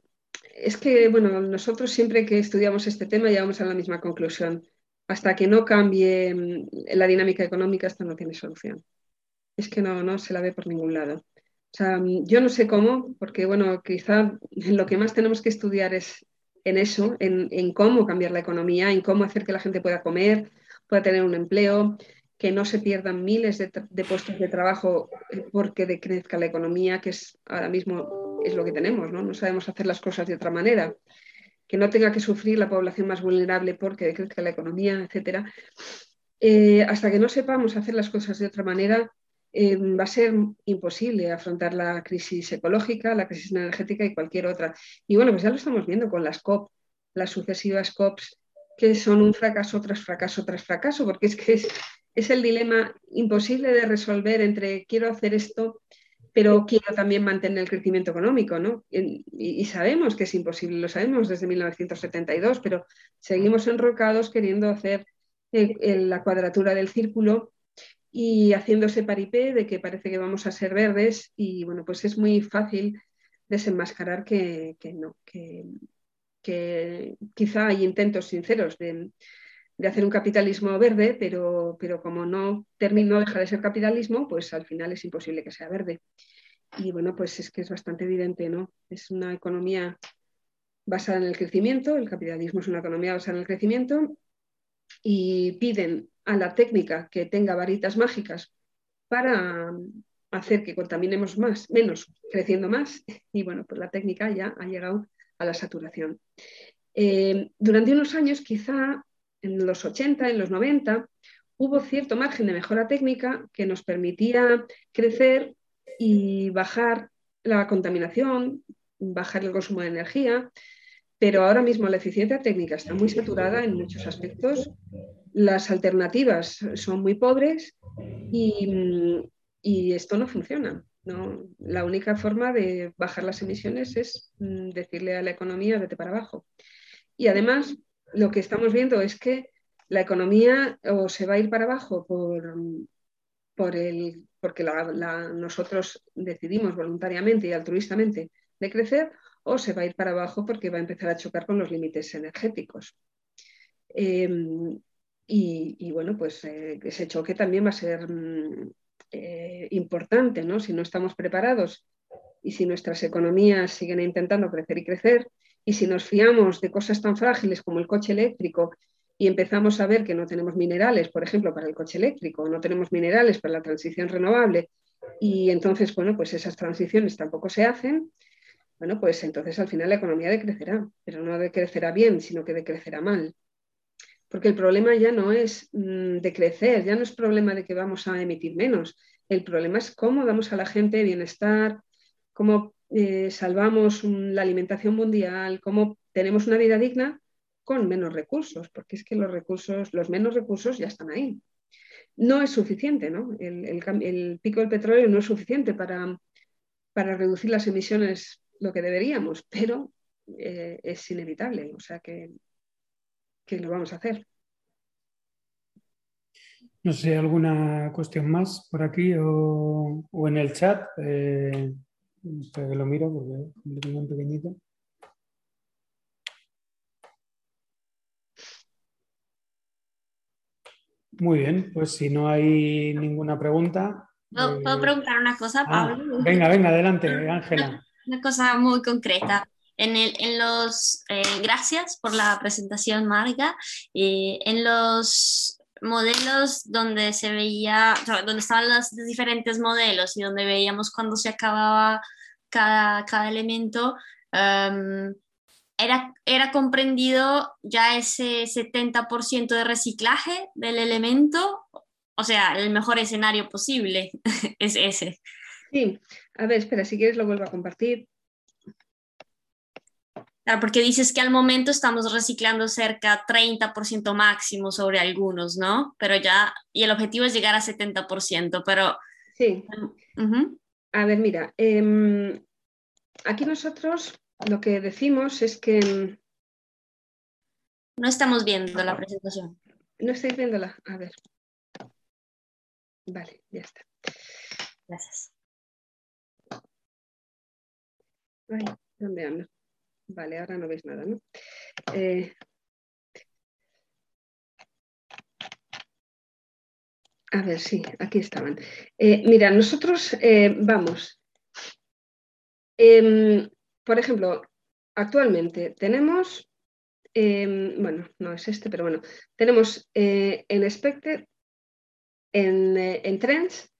es que, bueno, nosotros siempre que estudiamos este tema llegamos a la misma conclusión. Hasta que no cambie em, la dinámica económica, esto no tiene solución. Es que no, no se la ve por ningún lado. O sea, em, yo no sé cómo, porque, bueno, quizá lo que más tenemos que estudiar es en eso, en, en cómo cambiar la economía, en cómo hacer que la gente pueda comer, pueda tener un empleo, que no se pierdan miles de, puestos de trabajo eh, porque decrezca la economía, que es ahora mismo es lo que tenemos, ¿no? No sabemos hacer las cosas de otra manera. Que no tenga que sufrir la población más vulnerable porque decrezca la economía, etc. Eh, hasta que no sepamos hacer las cosas de otra manera, eh, va a ser imposible afrontar la crisis ecológica, la crisis energética y cualquier otra. Y bueno, pues ya lo estamos viendo con las COP, las sucesivas COPs, que son un fracaso tras fracaso tras fracaso, porque es que es, es el dilema imposible de resolver entre quiero hacer esto, pero quiero también mantener el crecimiento económico, ¿no? Y, sabemos que es imposible, lo sabemos desde 1972, pero seguimos enrocados queriendo hacer la cuadratura del círculo y haciéndose paripé de que parece que vamos a ser verdes y bueno, pues es muy fácil desenmascarar que, no, que, que quizá hay intentos sinceros de, de hacer un capitalismo verde, pero, pero como no, termino, no deja de ser capitalismo, pues al final es imposible que sea verde. Y bueno, pues es que es bastante evidente, ¿no? Es una economía basada en el crecimiento, el capitalismo es una economía basada en el crecimiento, y piden a la técnica que tenga varitas mágicas para hacer que contaminemos más, menos, creciendo más, y bueno, pues la técnica ya ha llegado a la saturación. Eh, durante unos años quizá en los 80, en los 90, hubo cierto margen de mejora técnica que nos permitía crecer y bajar la contaminación, bajar el consumo de energía, pero ahora mismo la eficiencia técnica está muy saturada en muchos aspectos, las alternativas son muy pobres y, esto no funciona. La única forma de bajar las emisiones es mm, decirle a la economía vete para abajo. Y además, lo que estamos viendo es que la economía o se va a ir para abajo por, por el, porque nosotros decidimos voluntariamente y altruistamente de crecer, o se va a ir para abajo porque va a empezar a chocar con los límites energéticos. Em, y, bueno, pues eh, ese choque también va a ser mm, eh, importante, ¿no? Si no estamos preparados y si nuestras economías siguen intentando crecer y crecer, y si nos fiamos de cosas tan frágiles como el coche eléctrico y empezamos a ver que no tenemos minerales, por ejemplo, para el coche eléctrico, no tenemos minerales para la transición renovable, y entonces, bueno, pues esas transiciones tampoco se hacen, bueno, pues entonces al final la economía decrecerá, pero no decrecerá bien, sino que decrecerá mal. Porque el problema ya no es mm, de crecer, ya no es problema de que vamos a emitir menos, el problema es cómo damos a la gente bienestar, cómo eh, salvamos la alimentación mundial, cómo tenemos una vida digna con menos recursos, porque es que los recursos, los menos recursos ya están ahí. No es suficiente, ¿no? El, pico del petróleo no es suficiente para, para, reducir las emisiones lo que deberíamos, pero eh, es inevitable, o sea que, que lo vamos a hacer. No sé, ¿alguna cuestión más por aquí o, en el chat? Eh, espera que lo miro porque lo tengo pequeñito. Muy bien, pues si no hay ninguna pregunta. ¿Puedo, eh, preguntar una cosa, ah, Pablo? venga, venga, adelante, Ángela. Una, cosa muy concreta. En, el, en los, eh, gracias por la presentación, Marga. en los modelos donde se veía, donde estaban los diferentes modelos y donde veíamos cuando se acababa cada, cada elemento, em, era, era comprendido ya ese 70% de reciclaje del elemento, o sea, el mejor escenario posible es ese. Sí, a ver, espera, si quieres lo vuelvo a compartir. Claro, porque dices que al momento estamos reciclando cerca 30% máximo sobre algunos, ¿no? Pero ya, y el objetivo es llegar a 70%, pero... Sí. A ver, mira, em, aquí nosotros lo que decimos es que... Em, no estamos viendo la presentación. No estáis viéndola. A ver. Vale, ya está. Gracias. Ay, ¿dónde ando? Vale, ahora no veis nada, ¿no? Eh, a ver, sí, aquí estaban. Eh, mira, nosotros eh, vamos. Em, por ejemplo, actualmente tenemos, em, bueno, no es este, pero bueno, tenemos en Expected, en, en, Trends,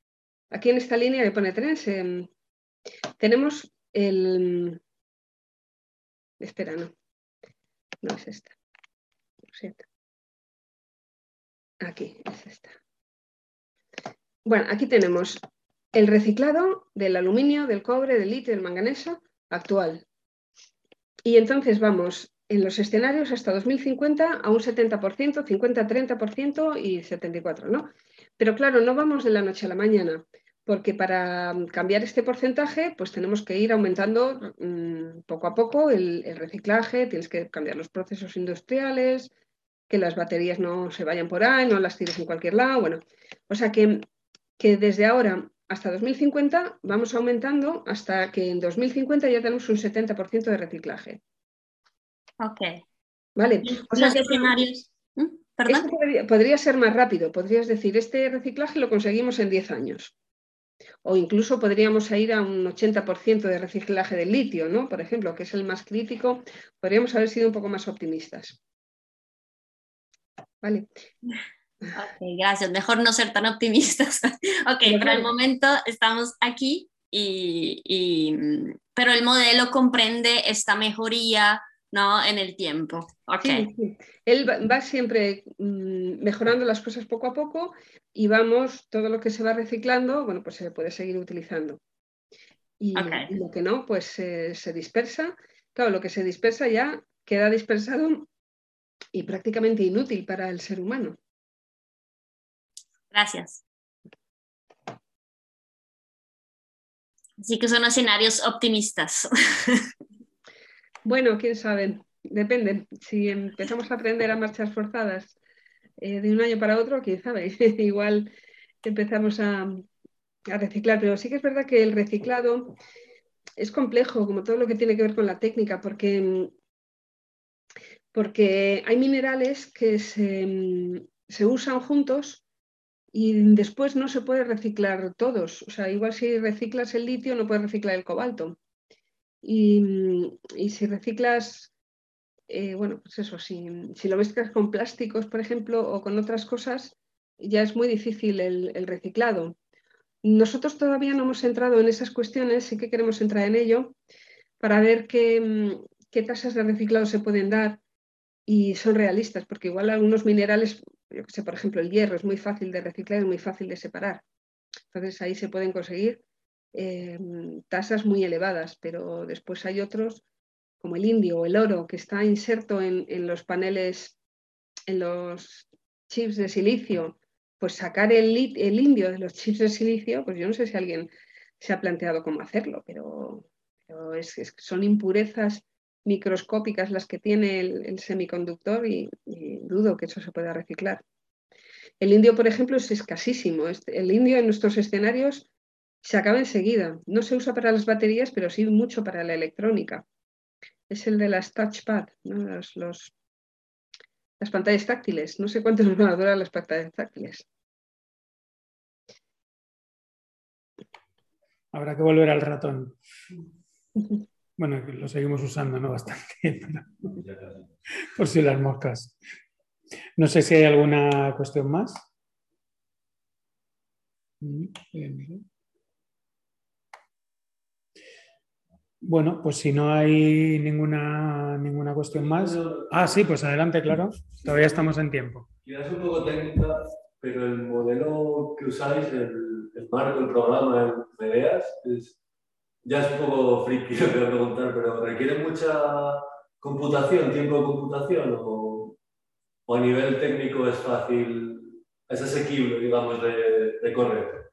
aquí en esta línea que pone Trends, em, tenemos el, Espera, no. No es esta. Aquí es esta. Bueno, aquí tenemos el reciclado del aluminio, del cobre, del litio, del manganeso actual. Y entonces vamos en los escenarios hasta 2050 a un 70%, 50, 30% y 74%, ¿no? Pero claro, no vamos de la noche a la mañana porque para mm, cambiar este porcentaje, pues tenemos que ir aumentando mm, poco a poco el, reciclaje, tienes que cambiar los procesos industriales, que las baterías no se vayan por ahí, no las tires en cualquier lado, bueno, o sea que, que desde ahora hasta 2050 vamos aumentando hasta que en 2050 ya tenemos un 70% de reciclaje. Ok. Vale. O sea, escenarios? ¿Mm? Podría, podría, ser más rápido, podrías decir, este reciclaje lo conseguimos en 10 años o incluso podríamos ir a un 80% de reciclaje del litio, ¿no? Por ejemplo, que es el más crítico, podríamos haber sido un poco más optimistas. Vale. Ok, gracias. Mejor no ser tan optimistas. ok, pero el momento estamos aquí y, pero el modelo comprende esta mejoría ¿no? en el tiempo. Sí, Él va, siempre mm, mejorando las cosas poco a poco y vamos, todo lo que se va reciclando, bueno, pues se puede seguir utilizando. Y, lo que no, pues se dispersa. Claro, lo que se dispersa ya queda dispersado y prácticamente inútil para el ser humano. Gracias. Así que son escenarios optimistas. Bueno, quién sabe, depende. Si empezamos a aprender a marchas forzadas eh, de un año para otro, quién sabe, igual empezamos a, reciclar. Pero sí que es verdad que el reciclado es complejo, como todo lo que tiene que ver con la técnica, porque, porque hay minerales que se, se usan juntos y después no se puede reciclar todos. O sea, igual si reciclas el litio no puedes reciclar el cobalto. Y, si reciclas, eh, bueno, pues eso, si, lo mezclas con plásticos, por ejemplo, o con otras cosas, ya es muy difícil el, reciclado. Nosotros todavía no hemos entrado en esas cuestiones, sí que queremos entrar en ello para ver qué, mm, qué tasas de reciclado se pueden dar y son realistas, porque igual algunos minerales, yo que sé, por ejemplo, el hierro es muy fácil de reciclar, es muy fácil de separar. Entonces ahí se pueden conseguir Em, tasas muy elevadas, pero después hay otros como el indio o el oro, que está inserto en, los paneles, en los chips de silicio, pues sacar el, indio de los chips de silicio, pues yo no sé si alguien se ha planteado cómo hacerlo, pero, son impurezas microscópicas las que tiene el, semiconductor y, dudo que eso se pueda reciclar. El indio, por ejemplo, es escasísimo. Este, el indio en nuestros escenarios se acaba enseguida. No se usa para las baterías, pero sí mucho para la electrónica. Es el de las touchpad, las pantallas táctiles. No sé cuánto nos van a durar las pantallas táctiles. Habrá que volver al ratón. Bueno, lo seguimos usando, ¿no? Bastante. Por si las moscas. No sé si hay alguna cuestión más. Mm, bueno, pues si no hay ninguna, ninguna cuestión más. Ah, sí, pues adelante, claro. Todavía estamos en tiempo. Quizás un poco técnica, pero el modelo que usáis, el, el marco, el programa, el Medeas, es ya es un poco friki lo que voy a preguntar, pero ¿requiere mucha computación, tiempo de computación o, a nivel técnico es fácil, es asequible, digamos, de, correr?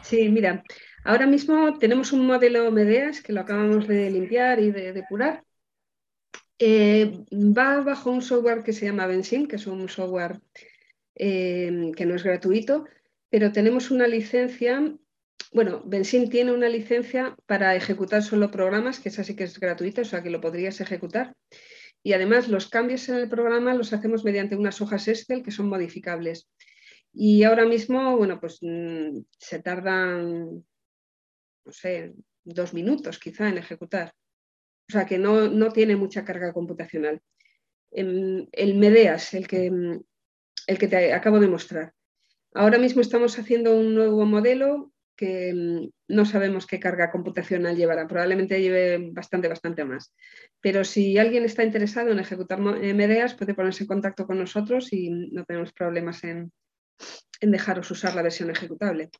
Sí, mira, ahora mismo tenemos un modelo Medeas que lo acabamos de limpiar y de depurar. Eh, va bajo un software que se llama Benzin, que es un software eh, que no es gratuito, pero tenemos una licencia bueno, Benzin tiene una licencia para ejecutar solo programas, que esa sí que es gratuita, o sea que lo podrías ejecutar. Y además los cambios en el programa los hacemos mediante unas hojas Excel que son modificables. Y ahora mismo, bueno, pues mm, se tardan, no sé, dos minutos quizá en ejecutar. O sea que no, no tiene mucha carga computacional. El Medeas, el que, el que te acabo de mostrar. Ahora mismo estamos haciendo un nuevo modelo que mm, no sabemos qué carga computacional llevará. Probablemente lleve bastante, bastante más. Pero si alguien está interesado en ejecutar MDAs, puede ponerse en contacto con nosotros y no tenemos problemas en, dejaros usar la versión ejecutable.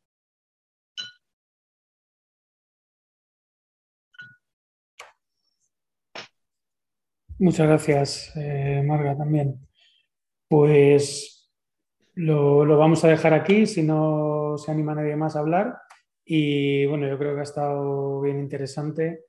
Muchas gracias, eh, Marga, también. Pues lo, lo, vamos a dejar aquí, si no se anima nadie más a hablar. Y bueno, yo creo que ha estado bien interesante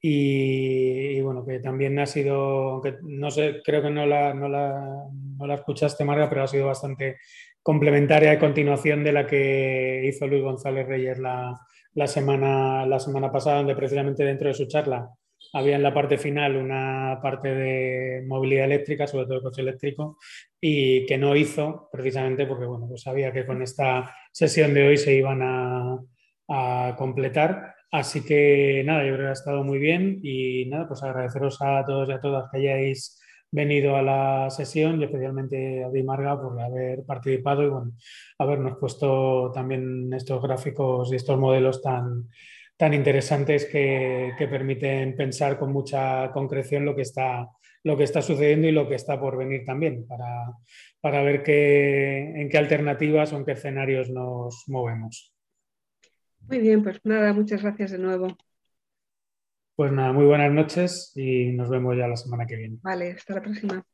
y, bueno, que también ha sido, aunque no sé, creo que no la, no la, no la escuchaste, Marga, pero ha sido bastante complementaria y continuación de la que hizo Luis González Reyes la, la, semana, la semana pasada, donde precisamente dentro de su charla había en la parte final una parte de movilidad eléctrica, sobre todo el coche eléctrico, y que no hizo precisamente porque bueno, pues sabía que con esta sesión de hoy se iban a, a completar. Así que nada, yo creo que ha estado muy bien y nada, pues agradeceros a todos y a todas que hayáis venido a la sesión y especialmente a Di Marga por haber participado y bueno, habernos puesto también estos gráficos y estos modelos tan, tan interesantes que, que, permiten pensar con mucha concreción lo que está, lo que está sucediendo y lo que está por venir también para, para ver qué, en qué alternativas o en qué escenarios nos movemos. Muy bien, pues nada, muchas gracias de nuevo. Pues nada, muy buenas noches y nos vemos ya la semana que viene. Vale, hasta la próxima.